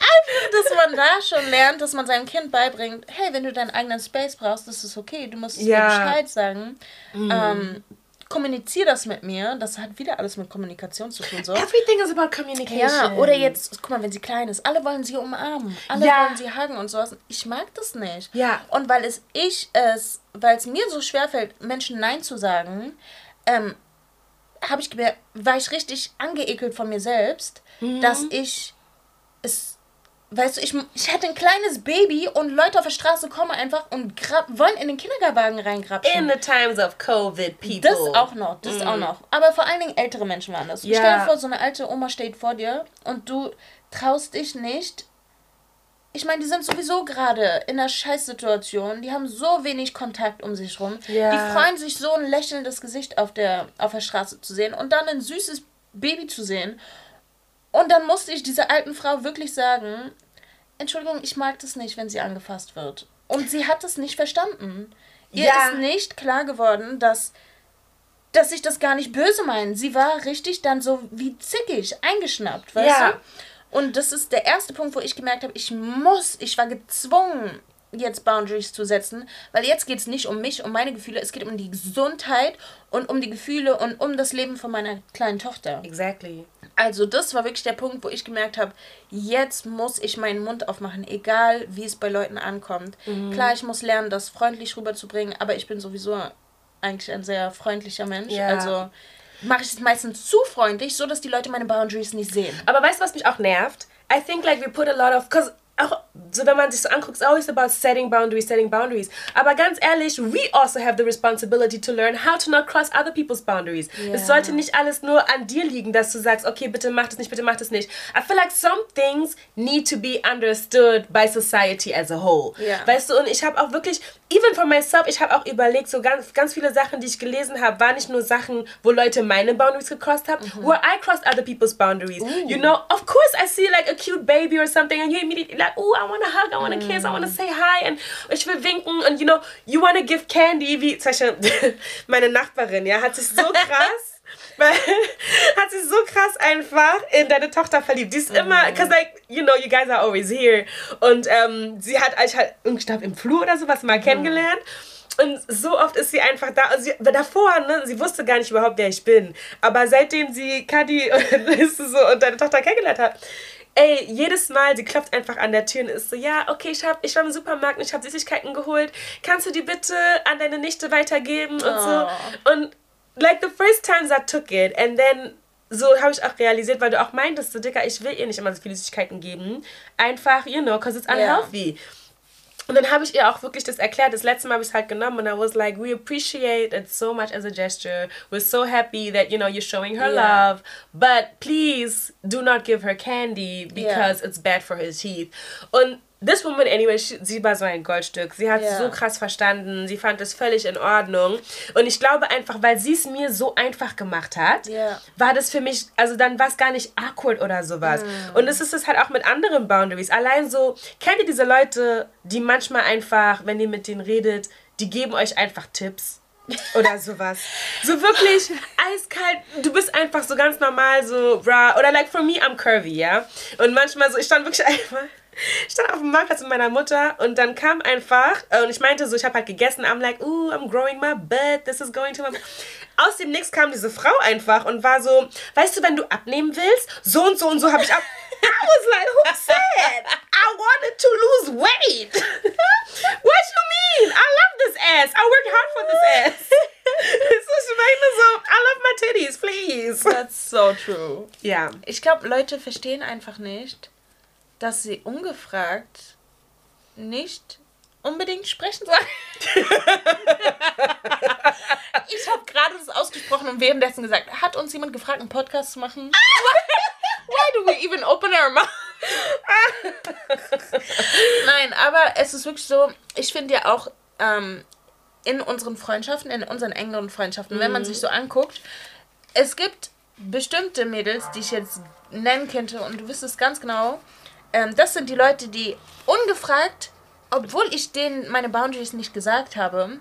einfach, dass man da schon lernt, dass man seinem Kind beibringt, hey, wenn du deinen eigenen Space brauchst, das ist okay, du musst es ja. mir Bescheid sagen. Mm. Ähm, kommuniziere das mit mir. Das hat wieder alles mit Kommunikation zu tun. So. Everything is about communication. Ja, oder jetzt, guck mal, wenn sie klein ist, alle wollen sie umarmen, alle ja. wollen sie hagen und sowas. Ich mag das nicht. Ja. Und weil es ich es, weil es mir so schwer fällt, Menschen Nein zu sagen, ähm, habe ich war ich richtig angeekelt von mir selbst, mhm. dass ich es weißt du, ich, ich hatte ein kleines Baby und Leute auf der Straße kommen einfach und grab, wollen in den Kindergarten reingrapschen. In the times of COVID, people. Das auch noch, das mm. auch noch. Aber vor allen Dingen ältere Menschen waren das. Yeah. Stell dir vor, so eine alte Oma steht vor dir und du traust dich nicht. Ich meine, die sind sowieso gerade in einer Scheißsituation. Die haben so wenig Kontakt um sich rum. Yeah. Die freuen sich so ein lächelndes Gesicht auf der, auf der Straße zu sehen und dann ein süßes Baby zu sehen. Und dann musste ich dieser alten Frau wirklich sagen, Entschuldigung, ich mag das nicht, wenn sie angefasst wird. Und sie hat es nicht verstanden. Ihr ja. ist nicht klar geworden, dass, dass ich das gar nicht böse meine. Sie war richtig dann so wie zickig, eingeschnappt, weißt ja. du? Und das ist der erste Punkt, wo ich gemerkt habe, ich muss, ich war gezwungen, jetzt Boundaries zu setzen, weil jetzt geht es nicht um mich, um meine Gefühle, es geht um die Gesundheit und um die Gefühle und um das Leben von meiner kleinen Tochter. Exactly. Also das war wirklich der Punkt, wo ich gemerkt habe, jetzt muss ich meinen Mund aufmachen, egal wie es bei Leuten ankommt. Mhm. Klar, ich muss lernen, das freundlich rüberzubringen, aber ich bin sowieso eigentlich ein sehr freundlicher Mensch. Ja. Also mache ich es meistens zu freundlich, so dass die Leute meine Boundaries nicht sehen. Aber weißt du, was mich auch nervt? I think like we put a lot of, cause auch so wenn man sich so anguckt, it's always about setting boundaries, setting boundaries. Aber ganz ehrlich, we also have the responsibility to learn how to not cross other people's boundaries. Yeah. Es sollte nicht alles nur an dir liegen, dass du sagst, okay, bitte mach das nicht, bitte mach das nicht. I feel like some things need to be understood by society as a whole. Yeah. Weißt du, und ich habe auch wirklich, even for myself, ich habe auch überlegt, so ganz, ganz viele Sachen, die ich gelesen habe, waren nicht nur Sachen, wo Leute meine Boundaries gecrossed haben, mhm. where I crossed other people's boundaries. Ooh. You know, of course I see like a cute baby or something and you immediately like, oh, I want to hug, I want to mm. kiss, I want to say hi and ich will winken und you know, you want to give candy, wie zum Beispiel meine Nachbarin, ja, hat sich so krass weil hat sich so krass einfach in deine Tochter verliebt. Die ist immer, mhm. cause like, you know, you guys are always here. Und ähm, sie hat euch halt, ich glaube, im Flur oder sowas mal mhm. kennengelernt. Und so oft ist sie einfach da. Also sie, davor, ne, sie wusste gar nicht überhaupt, wer ich bin. Aber seitdem sie Kadi so, und deine Tochter kennengelernt hat, ey, jedes Mal, sie klopft einfach an der Tür und ist so, ja, okay, ich, hab, ich war im Supermarkt und ich habe Süßigkeiten geholt. Kannst du die bitte an deine Nichte weitergeben und oh. so? Und like the first times I took it and then so habe ich auch realisiert, weil du auch meintest, so Dicker, ich will ihr nicht immer so viele Süßigkeiten geben. Einfach, you know, because it's unhealthy. Yeah. Und dann habe ich ihr auch wirklich das erklärt. Das letzte Mal habe ich es halt genommen und I was like, we appreciate it so much as a gesture. We're so happy that, you know, you're showing her yeah. love. But please do not give her candy because yeah. it's bad for her teeth. Und This Woman Anyway, sie war so ein Goldstück. Sie hat yeah. so krass verstanden. Sie fand es völlig in Ordnung. Und ich glaube einfach, weil sie es mir so einfach gemacht hat, yeah. war das für mich, also dann war es gar nicht awkward oder sowas. Mm. Und es ist es halt auch mit anderen Boundaries. Allein so, kennt ihr diese Leute, die manchmal einfach, wenn ihr mit denen redet, die geben euch einfach Tipps? oder sowas. So wirklich eiskalt. Du bist einfach so ganz normal, so, bra. Oder like for me, I'm curvy, ja. Und manchmal so, ich stand wirklich einfach ich stand auf dem Marktplatz mit meiner Mutter und dann kam einfach, äh, und ich meinte so, ich habe halt gegessen, I'm like, ooh, I'm growing my butt, this is going to my... Aus dem Nix kam diese Frau einfach und war so, weißt du, wenn du abnehmen willst, so und so und so habe ich ab... I was like, who said I wanted to lose weight? What you mean? I love this ass. I worked hard for this ass. so, ich meine so, I love my titties, please. That's so true. Ja. Ich glaube, Leute verstehen einfach nicht, dass sie ungefragt nicht unbedingt sprechen soll. ich habe gerade das ausgesprochen und währenddessen gesagt, hat uns jemand gefragt, einen Podcast zu machen? Why do we even open our mouth? Nein, aber es ist wirklich so, ich finde ja auch ähm, in unseren Freundschaften, in unseren engeren Freundschaften, mhm. wenn man mhm. sich so anguckt, es gibt bestimmte Mädels, die ich jetzt nennen könnte und du wüsstest ganz genau, ähm, das sind die Leute, die ungefragt, obwohl ich denen meine Boundaries nicht gesagt habe,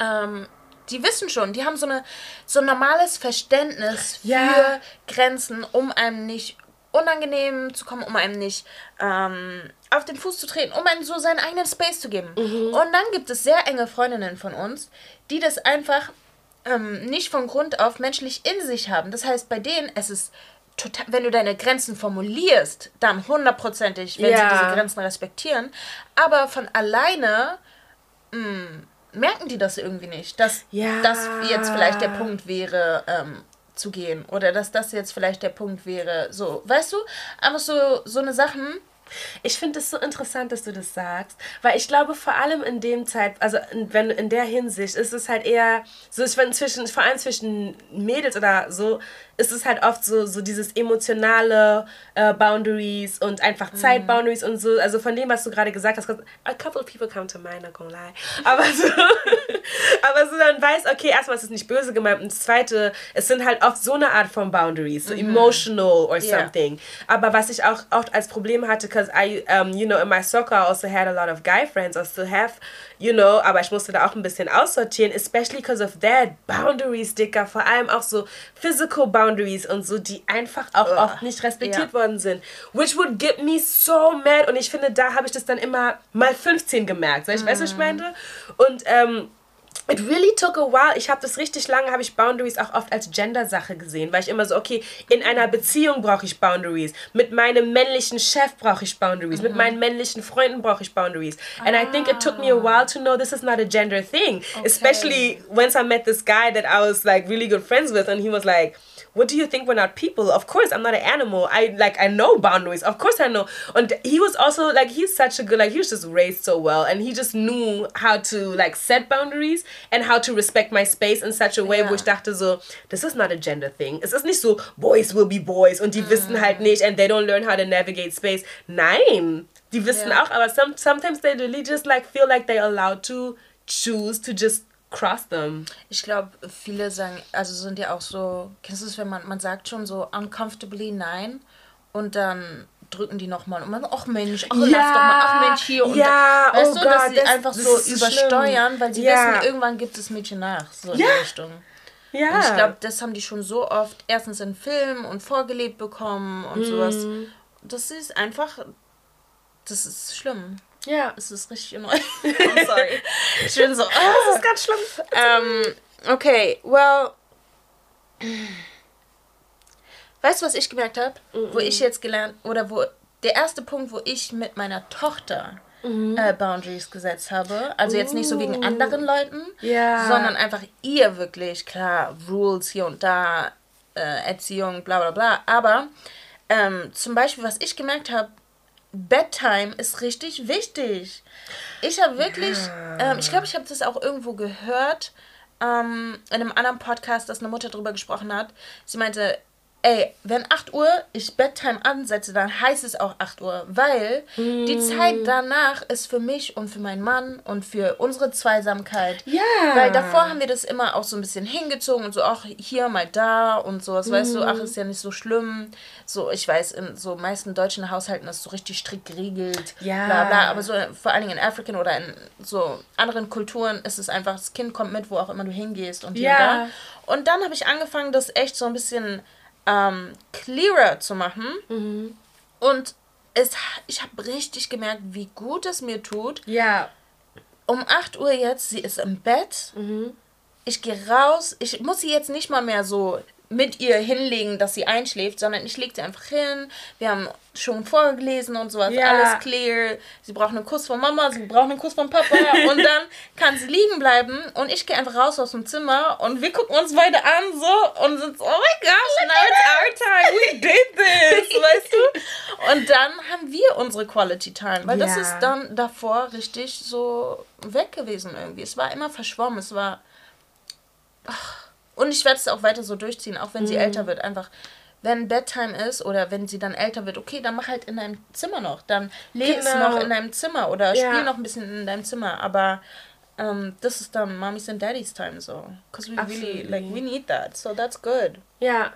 ähm, die wissen schon, die haben so, eine, so ein normales Verständnis für ja. Grenzen, um einem nicht unangenehm zu kommen, um einem nicht ähm, auf den Fuß zu treten, um einem so seinen eigenen Space zu geben. Mhm. Und dann gibt es sehr enge Freundinnen von uns, die das einfach ähm, nicht von Grund auf menschlich in sich haben. Das heißt, bei denen es ist total, wenn du deine Grenzen formulierst, dann hundertprozentig, wenn ja. sie diese Grenzen respektieren. Aber von alleine mh, mm, merken die das irgendwie nicht, dass ja. das jetzt vielleicht der Punkt wäre, ähm, zu gehen. Oder dass das jetzt vielleicht der Punkt wäre. So, weißt du? Aber so, so eine Sachen ich finde es so interessant, dass du das sagst, weil ich glaube, vor allem in dem Zeit, also in, wenn in der Hinsicht, ist es halt eher so, ich finde zwischen, vor allem zwischen Mädels oder so, ist es halt oft so, so dieses emotionale uh, Boundaries und einfach mhm. Zeit-Boundaries und so. Also von dem, was du gerade gesagt hast, a couple of people come to mind, not gonna lie. Aber so, aber so dann weiß, okay, erstmal ist es nicht böse gemeint und das zweite, es sind halt oft so eine Art von Boundaries, so mhm. emotional or something. Yeah. Aber was ich auch oft als Problem hatte, because I, um, you know, in my soccer I also had a lot of guy friends, I still have, you know, aber ich musste da auch ein bisschen aussortieren, especially because of that. Boundaries, Dicker, vor allem auch so physical boundaries und so, die einfach auch Ugh. oft nicht respektiert yeah. worden sind. Which would get me so mad und ich finde, da habe ich das dann immer mal 15 gemerkt. So, ich mm. weiß, was ich meinte? Und, ähm, It really took a while. Ich habe das richtig lange, habe ich Boundaries auch oft als Gender-Sache gesehen, weil ich immer so, okay, in einer Beziehung brauche ich Boundaries, mit meinem männlichen Chef brauche ich Boundaries, mhm. mit meinen männlichen Freunden brauche ich Boundaries. And ah. I think it took me a while to know this is not a gender thing, okay. especially once I met this guy that I was like really good friends with, and he was like, what do you think we're not people? Of course, I'm not an animal. I like I know boundaries. Of course, I know. And he was also like he's such a good like he was just raised so well, and he just knew how to like set boundaries and how to respect my space in such a way, yeah. wo ich dachte so, this is not a gender thing. Es ist nicht so boys will be boys und die mm. wissen halt nicht and they don't learn how to navigate space. Nein, die wissen yeah. auch, aber some, sometimes they really just like feel like they're allowed to choose to just cross them. Ich glaube, viele sagen, also sind ja auch so, kennst du es, wenn man, man sagt schon so uncomfortably nein und dann drücken die nochmal und man, ach Mensch, ach ja, lass doch mal, ach Mensch hier und ja, da, weißt oh du, dass sie das, einfach das so übersteuern, schlimm. weil sie ja. wissen, irgendwann gibt es Mädchen nach, so in ja. die Richtung. Ja. Und ich glaube, das haben die schon so oft erstens in Filmen und vorgelebt bekommen und mm. sowas. Das ist einfach, das ist schlimm. Ja. Es ist richtig annoying. I'm sorry. Ich bin so, oh, das ist ganz schlimm. Um, okay, well. Weißt du, was ich gemerkt habe? Mm -mm. Wo ich jetzt gelernt, oder wo der erste Punkt, wo ich mit meiner Tochter mm äh, Boundaries gesetzt habe. Also jetzt nicht so wegen anderen Leuten, yeah. sondern einfach ihr wirklich, klar, Rules hier und da, äh, Erziehung, bla bla bla. Aber ähm, zum Beispiel, was ich gemerkt habe, Bedtime ist richtig wichtig. Ich habe wirklich, ja. ähm, ich glaube, ich habe das auch irgendwo gehört, ähm, in einem anderen Podcast, dass eine Mutter darüber gesprochen hat. Sie meinte, ey, wenn 8 Uhr ich Bedtime ansetze, dann heißt es auch 8 Uhr, weil mm. die Zeit danach ist für mich und für meinen Mann und für unsere Zweisamkeit. Ja. Weil davor haben wir das immer auch so ein bisschen hingezogen und so, ach, hier mal da und sowas, mm. weißt du, ach, ist ja nicht so schlimm. So, ich weiß, in so meisten deutschen Haushalten ist so richtig strikt geregelt, ja. bla bla, aber so vor allen Dingen in African oder in so anderen Kulturen ist es einfach, das Kind kommt mit, wo auch immer du hingehst und hier ja. und da. Und dann habe ich angefangen, das echt so ein bisschen ähm, clearer zu machen. Mhm. Und es, ich habe richtig gemerkt, wie gut es mir tut. Ja. Um 8 Uhr jetzt, sie ist im Bett. Mhm. Ich gehe raus. Ich muss sie jetzt nicht mal mehr so mit ihr hinlegen, dass sie einschläft, sondern ich lege sie einfach hin. Wir haben schon vorgelesen und sowas, ja. alles clear. Sie braucht einen Kuss von Mama, sie braucht einen Kuss von Papa und dann kann sie liegen bleiben und ich gehe einfach raus aus dem Zimmer und wir gucken uns beide an so und sind so, oh my gosh, now it's our time, we did this, weißt du? Und dann haben wir unsere Quality Time, weil ja. das ist dann davor richtig so weg gewesen irgendwie. Es war immer verschwommen, es war... Ach, und ich werde es auch weiter so durchziehen, auch wenn mhm. sie älter wird. Einfach, wenn Bedtime ist oder wenn sie dann älter wird, okay, dann mach halt in deinem Zimmer noch. Dann lese genau. noch in deinem Zimmer oder ja. spiel noch ein bisschen in deinem Zimmer. Aber um, ähm, das ist dann Mommy's and Daddy's time so. Because we Absolutely. really, like, we need that. So that's good. Yeah.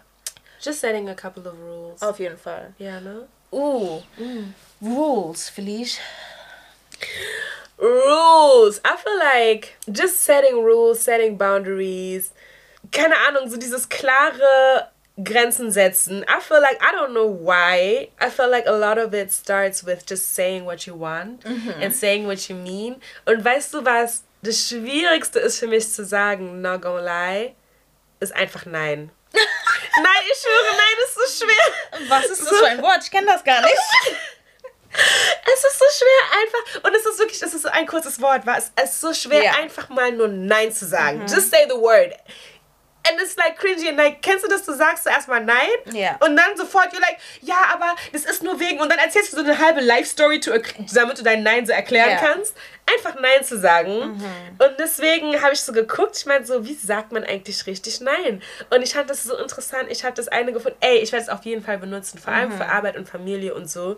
Just setting a couple of rules. Auf jeden Fall. Ja, ne? Uh. Mm. Rules, Felice. Rules. I feel like just setting rules, setting boundaries, keine Ahnung, so dieses klare Grenzen setzen. I feel like, I don't know why, I feel like a lot of it starts with just saying what you want mhm. and saying what you mean. Und weißt du was? Das Schwierigste ist für mich zu sagen, not gonna lie, ist einfach nein. nein, ich schwöre, nein, ist so schwer. Was ist das so. für ein Wort? Ich kenne das gar nicht. Es ist so schwer einfach, und es ist wirklich, es ist so ein kurzes Wort, war es ist so schwer yeah. einfach mal nur Nein zu sagen. Mhm. Just say the word and it's like cringy. Und like, kennst du das? Du sagst zuerst mal nein. Ja. Und dann sofort, you're like, ja, aber das ist nur wegen. Und dann erzählst du so eine halbe Life-Story, damit du dein Nein so erklären yeah. kannst. Einfach Nein zu sagen. Mhm. Und deswegen habe ich so geguckt, ich meine, so, wie sagt man eigentlich richtig Nein? Und ich fand das so interessant. Ich habe das eine gefunden, ey, ich werde es auf jeden Fall benutzen, vor allem mhm. für Arbeit und Familie und so.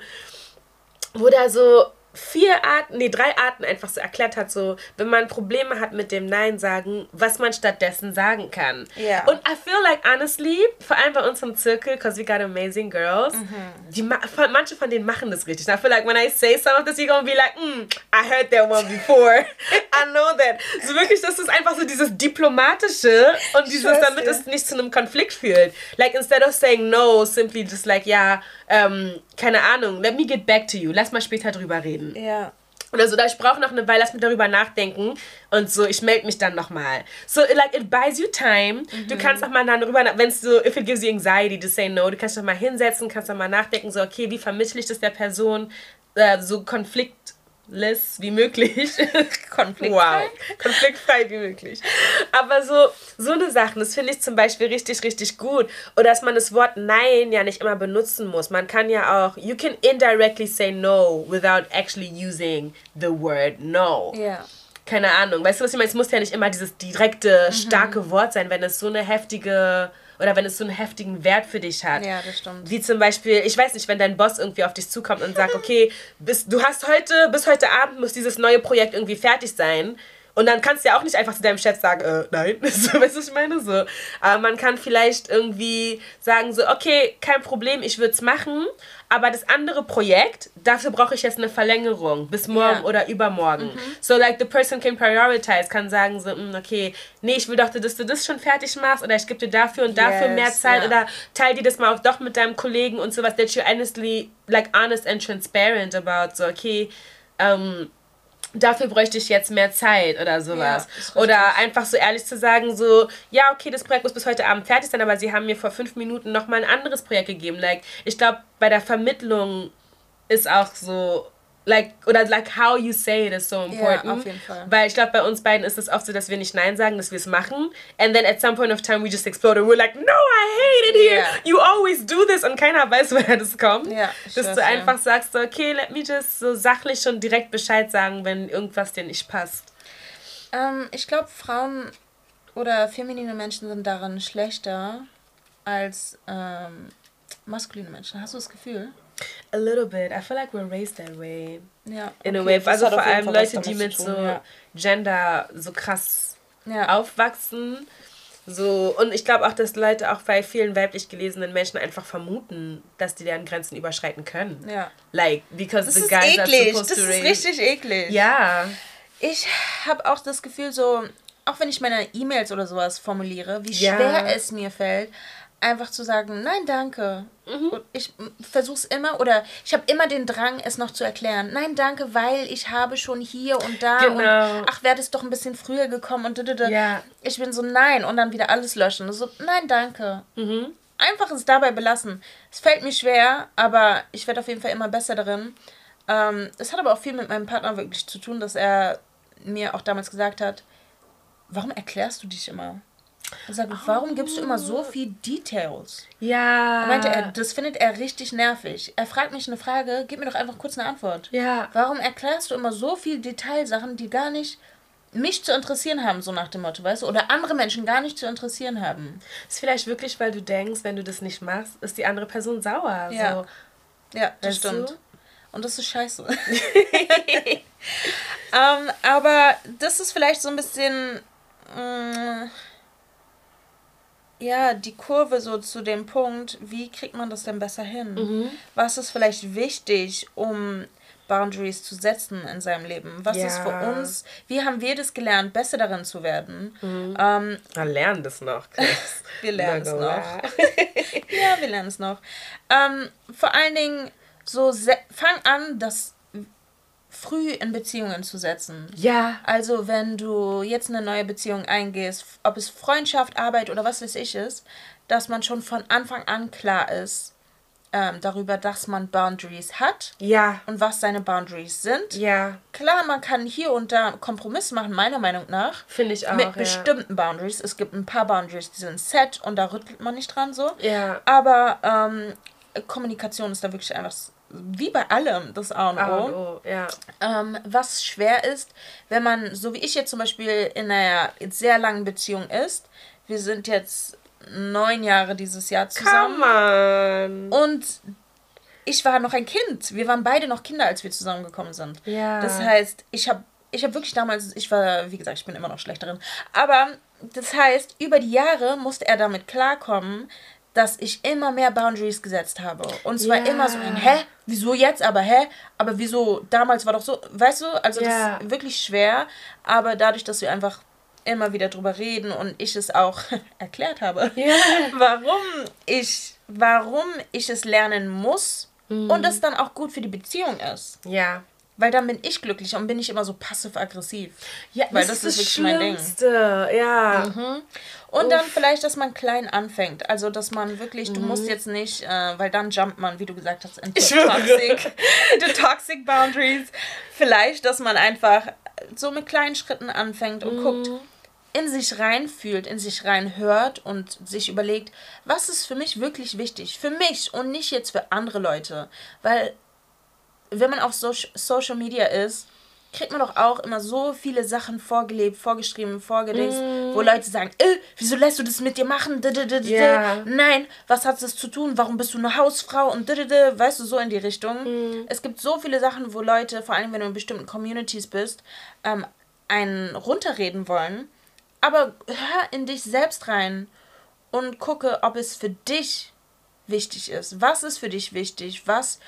Wo da so vier Arten, nee, drei Arten einfach so erklärt hat, so, wenn man Probleme hat mit dem Nein sagen, was man stattdessen sagen kann. Yeah. Und I feel like, honestly, vor allem bei unserem Zirkel, because we got amazing girls, mhm. die, manche von denen machen das richtig. I feel like when I say some of this, you're gonna be like, mm, I heard that one before. I know that. So wirklich, das ist einfach so dieses Diplomatische und dieses, damit es nicht zu einem Konflikt führt. Like, instead of saying no, simply just like, ja, yeah, ähm, keine Ahnung, let me get back to you. Lass mal später drüber reden. Ja. oder so, da ich brauche noch eine Weile, lass mich darüber nachdenken und so, ich melde mich dann nochmal. So, like, it buys you time. Mhm. Du kannst auch mal dann darüber, wenn es so, if it gives you anxiety to say no, du kannst doch mal hinsetzen, kannst doch mal nachdenken, so, okay, wie vermittle ich das der Person, äh, so Konflikt less wie möglich. Konfliktfrei. Wow. Konfliktfrei wie möglich. Aber so, so eine Sachen, das finde ich zum Beispiel richtig, richtig gut. Oder dass man das Wort Nein ja nicht immer benutzen muss. Man kann ja auch, you can indirectly say no without actually using the word no. Ja. Yeah. Keine Ahnung. Weißt du, was ich meine? Es muss ja nicht immer dieses direkte, mhm. starke mhm. Wort sein, wenn es so eine heftige oder wenn es so einen heftigen Wert für dich hat. Ja, das stimmt. Wie zum Beispiel, ich weiß nicht, wenn dein Boss irgendwie auf dich zukommt und sagt, okay, bis, du hast heute, bis heute Abend muss dieses neue Projekt irgendwie fertig sein. Und dann kannst du ja auch nicht einfach zu deinem Chef sagen, äh, nein, so, weißt du, was ich meine? So. Aber man kann vielleicht irgendwie sagen, so, okay, kein Problem, ich würde es machen, aber das andere Projekt, dafür brauche ich jetzt eine Verlängerung bis morgen yeah. oder übermorgen. Mhm. So, like, the person can prioritize, kann sagen so, mm, okay, nee, ich will doch, dass du das schon fertig machst oder ich gebe dir dafür und dafür yes, mehr Zeit yeah. oder teil dir das mal auch doch mit deinem Kollegen und sowas, that you're honestly, like, honest and transparent about, so, okay, ähm, dafür bräuchte ich jetzt mehr Zeit oder sowas. Ja, oder einfach so ehrlich zu sagen, so, ja, okay, das Projekt muss bis heute Abend fertig sein, aber sie haben mir vor fünf Minuten nochmal ein anderes Projekt gegeben. Like, ich glaube, bei der Vermittlung ist auch so, like oder like how you say it is so important. Ja, auf jeden Fall. Weil ich glaube, bei uns beiden ist es oft so, dass wir nicht Nein sagen, dass wir es machen. And then at some point of time we just explode and we're like, no, I hate it here. Yeah. You always do this und keiner weiß, woher das kommt. Ja, dass du einfach sagst, okay, let me just so sachlich schon direkt Bescheid sagen, wenn irgendwas dir nicht passt. Ähm, ich glaube, Frauen oder feminine Menschen sind darin schlechter als ähm, maskuline Menschen. Hast du das Gefühl? A little bit. I feel like we're raised that way. Ja. In okay. a way. Also vor allem Leute, die mit tun, so ja. Gender so krass ja. aufwachsen. So, und ich glaube auch, dass Leute auch bei vielen weiblich gelesenen Menschen einfach vermuten, dass die deren Grenzen überschreiten können. Ja. Like, because das the guys eklig. are supposed das to Das ist richtig eklig. Ja. Ich habe auch das Gefühl, so, auch wenn ich meine E-Mails oder sowas formuliere, wie schwer es mir fällt, einfach zu sagen, nein, danke. Mhm. Ich versuche es immer oder ich habe immer den Drang, es noch zu erklären. Nein, danke, weil ich habe schon hier und da genau. und ach, wäre das doch ein bisschen früher gekommen und ja. ich bin so nein und dann wieder alles löschen. So nein, danke. Mhm. Einfach es dabei belassen. Es fällt mir schwer, aber ich werde auf jeden Fall immer besser darin. Ähm, es hat aber auch viel mit meinem Partner wirklich zu tun, dass er mir auch damals gesagt hat, warum erklärst du dich immer? Er sagt, warum gibst du immer so viel Details? Ja. Meinte er, das findet er richtig nervig. Er fragt mich eine Frage, gib mir doch einfach kurz eine Antwort. Ja. Warum erklärst du immer so viel Detailsachen, die gar nicht mich zu interessieren haben, so nach dem Motto, weißt du? Oder andere Menschen gar nicht zu interessieren haben. Ist vielleicht wirklich, weil du denkst, wenn du das nicht machst, ist die andere Person sauer. Ja, so. ja das stimmt. Du? Und das ist scheiße. ähm, aber das ist vielleicht so ein bisschen... Mh, mm, ja, die Kurve so zu dem Punkt, wie kriegt man das denn besser hin? Mhm. Was ist vielleicht wichtig, um Boundaries zu setzen in seinem Leben? Was ja. ist für uns, wie haben wir das gelernt, besser darin zu werden? Mhm. Ähm, wir lernen das noch. wir lernen es noch. ja, wir lernen es noch. Ähm, vor allen Dingen, so fang an, das früh in Beziehungen zu setzen. Ja. Also wenn du jetzt eine neue Beziehung eingehst, ob es Freundschaft, Arbeit oder was weiß ich ist, dass man schon von Anfang an klar ist ähm, darüber, dass man Boundaries hat. Ja. Und was seine Boundaries sind. Ja. Klar, man kann hier und da Kompromiss machen, meiner Meinung nach. Finde ich auch. Mit ja. bestimmten Boundaries. Es gibt ein paar Boundaries, die sind set und da rüttelt man nicht dran so. Ja. Aber ähm, Kommunikation ist da wirklich einfach wie bei allem das A und O. A und o ja. ähm, was schwer ist, wenn man, so wie ich jetzt zum Beispiel in einer sehr langen Beziehung ist, wir sind jetzt neun Jahre dieses Jahr zusammen. Come on. Und ich war noch ein Kind. Wir waren beide noch Kinder, als wir zusammengekommen sind. Ja. Das heißt, ich habe ich hab wirklich damals, ich war, wie gesagt, ich bin immer noch schlechterin. Aber das heißt, über die Jahre musste er damit klarkommen, dass ich immer mehr Boundaries gesetzt habe. Und zwar yeah. immer so ein, hä? Wieso jetzt? Aber hä? Aber wieso? Damals war doch so, weißt du? Also yeah. das ist wirklich schwer. Aber dadurch, dass wir einfach immer wieder drüber reden und ich es auch erklärt habe, yeah. warum ich, warum ich es lernen muss mhm. und es dann auch gut für die Beziehung ist. Ja. Weil dann bin ich glücklich und bin ich immer so passiv-aggressiv. Ja, Weil das, das ist, ist wirklich Schlimmste. mein Ding. Ja. Mhm. Und Uff. dann vielleicht, dass man klein anfängt. Also, dass man wirklich, mhm. du musst mhm. jetzt nicht, äh, weil dann jumpt man, wie du gesagt hast, into toxic, into toxic boundaries. Vielleicht, dass man einfach so mit kleinen Schritten anfängt und mhm. guckt, in sich reinfühlt, in sich reinhört und sich überlegt, was ist für mich wirklich wichtig? Für mich und nicht jetzt für andere Leute. Weil wenn man auf so Social Media ist, kriegt man doch auch immer so viele Sachen vorgelebt, vorgeschrieben, vorgedings, mm. wo Leute sagen, äh, wieso lässt du das mit dir machen? Yeah. Nein, was hat das zu tun? Warum bist du eine Hausfrau? Und weißt du, so in die Richtung. Mm. Es gibt so viele Sachen, wo Leute, vor allem wenn du in bestimmten Communities bist, ähm, einen runterreden wollen. Aber hör in dich selbst rein und gucke, ob es für dich wichtig ist. Was ist für dich wichtig? Was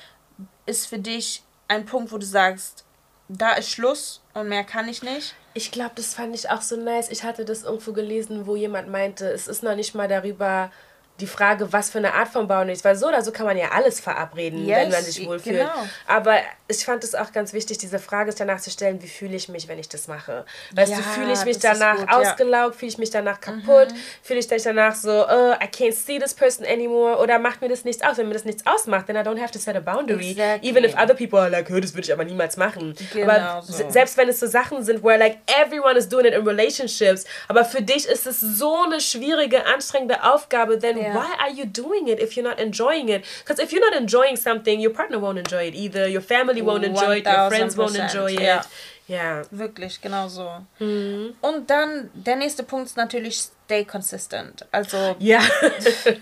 ist für dich ein Punkt, wo du sagst, da ist Schluss und mehr kann ich nicht? Ich glaube, das fand ich auch so nice. Ich hatte das irgendwo gelesen, wo jemand meinte, es ist noch nicht mal darüber die Frage, was für eine Art von Boundaries, ist. Weil so oder so kann man ja alles verabreden, yes, wenn man sich wohlfühlt. Genau. Aber ich fand es auch ganz wichtig, diese Frage danach zu stellen, wie fühle ich mich, wenn ich das mache? Weißt ja, du, fühle ich mich danach gut, ausgelaugt, ja. fühle ich mich danach kaputt, mhm. fühle ich mich danach so, oh, I can't see this person anymore oder macht mir das nichts aus? Wenn mir das nichts ausmacht, then I don't have to set a boundary. Exactly. Even if other people are like, oh, das würde ich aber niemals machen. Genau aber so. selbst wenn es so Sachen sind, where like everyone is doing it in relationships, aber für dich ist es so eine schwierige, anstrengende Aufgabe, then yeah. why are you doing it if you're not enjoying it? Because if you're not enjoying something, your partner won't enjoy it either, your family won't enjoy it, your friends won't enjoy it. Ja. Ja. Wirklich, genau so. Mhm. Und dann, der nächste Punkt ist natürlich stay consistent. Also, ja. das, das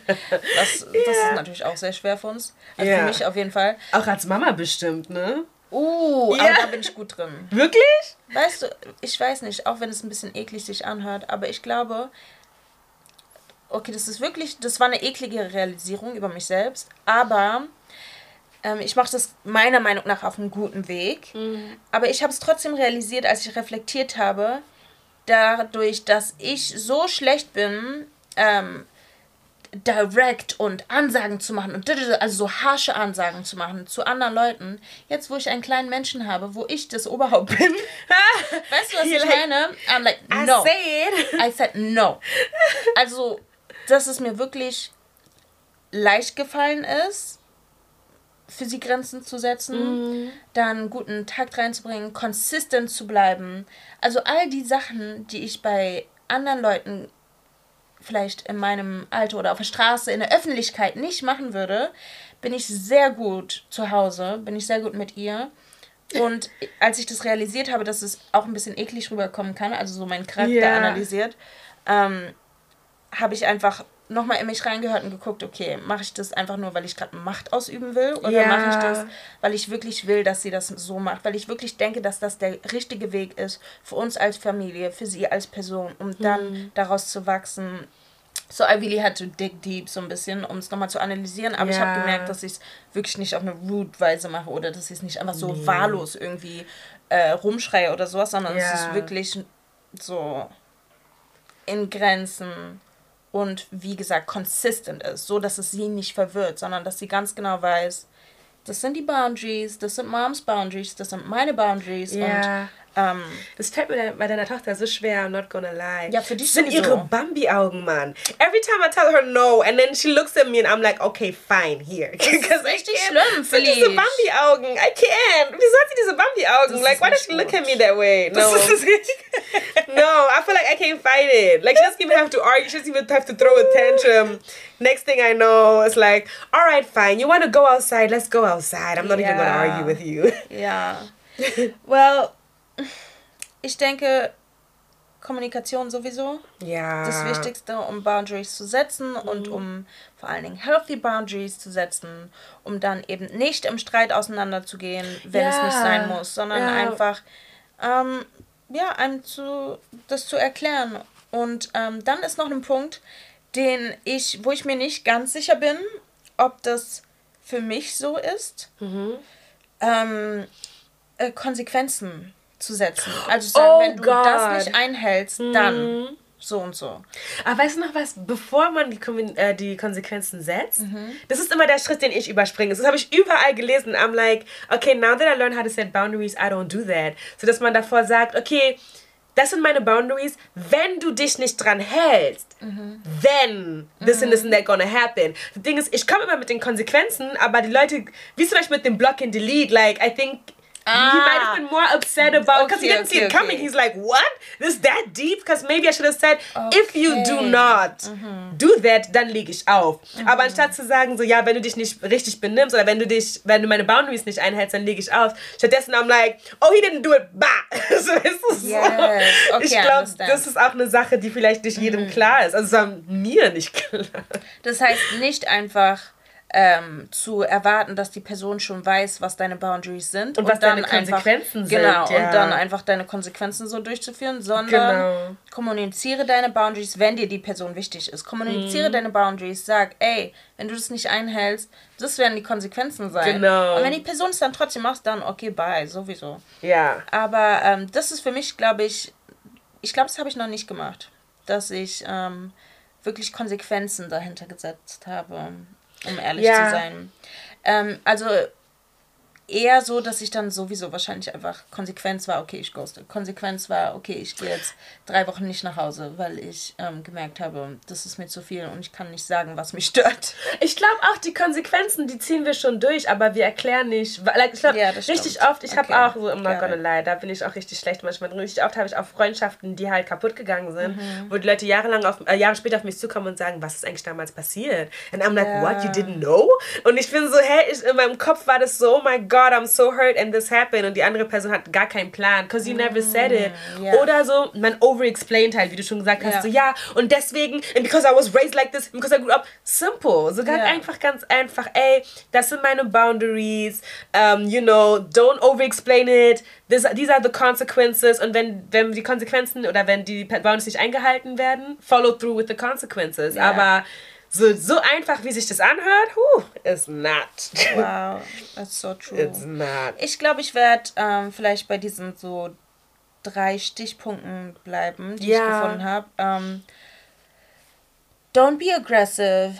ja. ist natürlich auch sehr schwer für uns. Also ja. für mich auf jeden Fall. Auch als Mama bestimmt, ne? Uh, ja. aber da bin ich gut drin. Wirklich? Weißt du, ich weiß nicht, auch wenn es ein bisschen eklig sich anhört, aber ich glaube, okay, das ist wirklich, das war eine eklige Realisierung über mich selbst, aber ich mache das meiner Meinung nach auf einem guten Weg. Mhm. Aber ich habe es trotzdem realisiert, als ich reflektiert habe, dadurch, dass ich so schlecht bin, ähm, direct und Ansagen zu machen und also so harsche Ansagen zu machen zu anderen Leuten. Jetzt, wo ich einen kleinen Menschen habe, wo ich das Oberhaupt bin, weißt du, was ich meine? I'm like, no. I, I said no. Also, dass es mir wirklich leicht gefallen ist, für sie Grenzen zu setzen, mhm. dann einen guten Takt reinzubringen, consistent zu bleiben. Also all die Sachen, die ich bei anderen Leuten vielleicht in meinem Alter oder auf der Straße, in der Öffentlichkeit nicht machen würde, bin ich sehr gut zu Hause, bin ich sehr gut mit ihr. Und als ich das realisiert habe, dass es auch ein bisschen eklig rüberkommen kann, also so meinen Charakter yeah. analysiert, ähm, habe ich einfach nochmal in mich reingehört und geguckt, okay, mache ich das einfach nur, weil ich gerade Macht ausüben will? Oder ja. mache ich das, weil ich wirklich will, dass sie das so macht? Weil ich wirklich denke, dass das der richtige Weg ist für uns als Familie, für sie als Person, um dann mhm. daraus zu wachsen. So, I really had to dig deep so ein bisschen, um es nochmal zu analysieren. Aber ja. ich habe gemerkt, dass ich es wirklich nicht auf eine rude Weise mache oder dass ich es nicht einfach so nee. wahllos irgendwie äh, rumschreie oder sowas, sondern ja. es ist wirklich so in Grenzen und wie gesagt consistent ist, so dass es sie nicht verwirrt, sondern dass sie ganz genau weiß, das sind die Boundaries, das sind Moms Boundaries, das sind meine Boundaries ja. und Um, das fällt mir bei deiner Tochter so schwer, I'm not gonna lie. Ja, für dich sind ihre Bambi-Augen, Mann. Every time I tell her no, and then she looks at me and I'm like, okay, fine, here. Because richtig schlimm, für diese Bambi-Augen. I can't. Wieso hat sie diese Bambi-Augen? Like, why does she look at me that way? No. no, I feel like I can't fight it. Like, she doesn't even have to argue. She doesn't even have to throw a tantrum. Next thing I know, it's like, all right, fine. You want to go outside? Let's go outside. I'm not yeah. even gonna argue with you. Yeah. Well, ich denke, Kommunikation sowieso. Ja. Das Wichtigste, um Boundaries zu setzen mhm. und um vor allen Dingen healthy Boundaries zu setzen, um dann eben nicht im Streit auseinanderzugehen, wenn ja. es nicht sein muss, sondern ja. einfach ähm, ja, einem zu, das zu erklären. Und ähm, dann ist noch ein Punkt, den ich, wo ich mir nicht ganz sicher bin, ob das für mich so ist. Mhm. Ähm, äh, Konsequenzen zu setzen. Also sagen, oh wenn du God. das nicht einhältst, dann. so und so. Aber weißt du noch was, bevor man die, äh, die Konsequenzen setzt, mhm. das ist immer der Schritt, den ich überspringe. Das habe ich überall gelesen. I'm like, okay, now that I learned how to set boundaries, I don't do that. So dass man davor sagt, okay, das sind meine Boundaries. Wenn du dich nicht dran hältst, mhm. then this mhm. and this and that gonna happen. Das Ding ist, ich komme immer mit den Konsequenzen, aber die Leute, wie zum Beispiel mit dem Block and Delete, like, I think Ah. He might have been more upset about because okay, he didn't okay, see it coming. Okay. He's like, "What? This that deep?" Because maybe I should have said, "If you do not mhm. do that, dann lege ich auf." Mhm. Aber anstatt zu sagen, so, ja, wenn du dich nicht richtig benimmst oder wenn du dich, wenn du meine Boundaries nicht einhältst, dann lege ich auf. Stattdessen I'm like, "Oh, he didn't do it." Bah. so ist es yes. so. ich glaube, das ist auch eine Sache, die vielleicht nicht jedem mhm. klar ist. Also es war mir nicht klar. Das heißt nicht einfach ähm, zu erwarten, dass die Person schon weiß, was deine Boundaries sind und, und was dann deine Konsequenzen einfach, sind. Genau, ja. und dann einfach deine Konsequenzen so durchzuführen, sondern genau. kommuniziere deine Boundaries, wenn dir die Person wichtig ist. Kommuniziere mhm. deine Boundaries, sag, ey, wenn du das nicht einhältst, das werden die Konsequenzen sein. Genau. Und wenn die Person es dann trotzdem macht, dann okay, bye, sowieso. Ja. Aber ähm, das ist für mich, glaube ich, ich glaube, das habe ich noch nicht gemacht, dass ich ähm, wirklich Konsequenzen dahinter gesetzt habe um ehrlich ja. zu sein. Ähm, also eher so, dass ich dann sowieso wahrscheinlich einfach Konsequenz war, okay, ich ghoste. Konsequenz war, okay, ich gehe jetzt drei Wochen nicht nach Hause, weil ich ähm, gemerkt habe, das ist mir zu viel und ich kann nicht sagen, was mich stört. Ich glaube auch, die Konsequenzen, die ziehen wir schon durch, aber wir erklären nicht. Like, ich glaube, ja, richtig oft, ich okay. habe auch so immer gonna lie, da bin ich auch richtig schlecht manchmal Richtig oft habe ich auch Freundschaften, die halt kaputt gegangen sind, mhm. wo die Leute jahrelang auf, äh, Jahre später auf mich zukommen und sagen, was ist eigentlich damals passiert? And I'm like, yeah. what, you didn't know? Und ich bin so, hey, ich, in meinem Kopf war das so, oh my God, God, I'm so hurt and this happened und die andere Person hat gar keinen Plan, because you never said it. Yeah. Mm, Oder so, man over-explained halt, wie du schon gesagt hast, yeah. so ja, und deswegen, and because I was raised like this, because I grew up, simple. So ganz yeah. einfach, ganz einfach, ey, das sind meine boundaries, um, you know, don't over-explain it, This, these are the consequences und wenn, wenn die Konsequenzen oder wenn die Boundaries nicht eingehalten werden, follow through with the consequences. Aber so, so einfach, wie sich das anhört, whew, it's not. Wow, that's so true. It's not. Ich glaube, ich werde ähm, vielleicht bei diesen so drei Stichpunkten bleiben, die ja. ich gefunden habe. Ähm, don't be aggressive.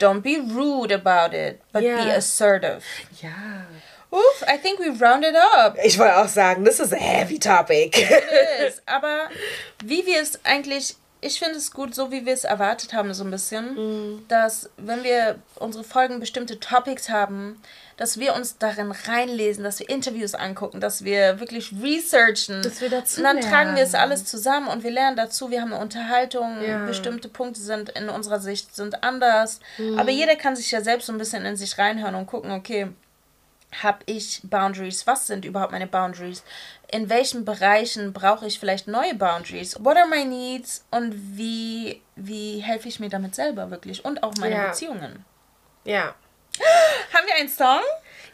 Don't be rude about it, but yeah. be assertive. Ja. Oof, I think we've rounded up. Ich wollte auch sagen, this is a heavy topic. It is. Aber wie wir es eigentlich ich finde es gut, so wie wir es erwartet haben, so ein bisschen, mhm. dass wenn wir unsere Folgen bestimmte Topics haben, dass wir uns darin reinlesen, dass wir Interviews angucken, dass wir wirklich researchen. Dass wir dazu Und dann lernen. tragen wir es alles zusammen und wir lernen dazu. Wir haben eine Unterhaltung. Ja. Bestimmte Punkte sind in unserer Sicht sind anders. Mhm. Aber jeder kann sich ja selbst so ein bisschen in sich reinhören und gucken, okay, habe ich Boundaries? Was sind überhaupt meine Boundaries? In welchen Bereichen brauche ich vielleicht neue Boundaries? What are my needs? Und wie, wie helfe ich mir damit selber wirklich? Und auch meine ja. Beziehungen. Ja. Haben wir einen Song?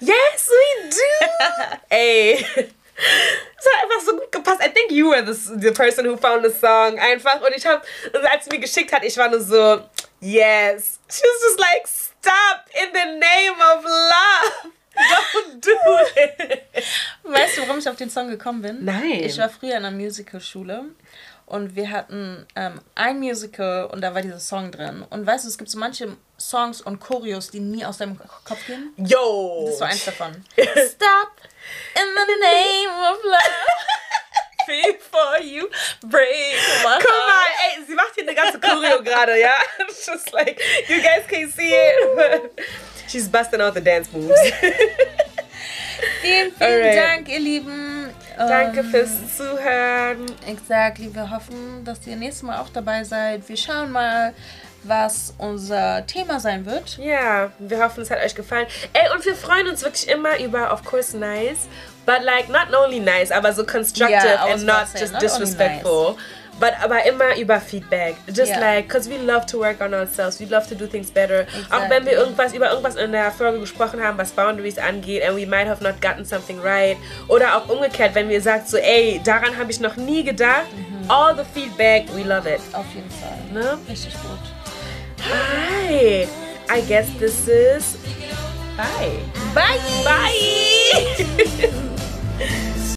Yes, we do! Ey. Es hat einfach so gut gepasst. I think you were the, the person who found the song. Einfach. Und ich habe, als sie mir geschickt hat, ich war nur so, yes. She was just like, stop in the name of love. Don't do it. Weißt du, warum ich auf den Song gekommen bin? Nein. Ich war früher in einer Musicalschule und wir hatten ähm, ein Musical und da war dieser Song drin. Und weißt du, es gibt so manche Songs und Choreos, die nie aus deinem Kopf gehen. Yo! Das war eins davon. Stop in the name of love. Before you break my Come on, ey, sie macht hier eine ganze Choreo gerade, ja? It's just like, you guys can't see it. She's busting out the dance moves. vielen, vielen Alright. Dank, ihr Lieben. Danke ähm, fürs Zuhören. Exactly. Wir hoffen, dass ihr nächstes Mal auch dabei seid. Wir schauen mal, was unser Thema sein wird. Ja, wir hoffen, es hat euch gefallen. Ey, und wir freuen uns wirklich immer über, of course, nice, but like not only nice, aber so constructive yeah, and not just not disrespectful. But aber immer über Feedback. Just yeah. like, because we love to work on ourselves. We love to do things better. Exactly. Auch wenn wir irgendwas über irgendwas in der Folge gesprochen haben, was Boundaries angeht, and we might have not gotten something right. Oder auch umgekehrt, wenn wir sagt so, ey, daran habe ich noch nie gedacht. Mhm. All the feedback, we love it. Auf jeden Fall. Ne? Richtig gut. Hi. I guess this is. Bye. Bye. Bye.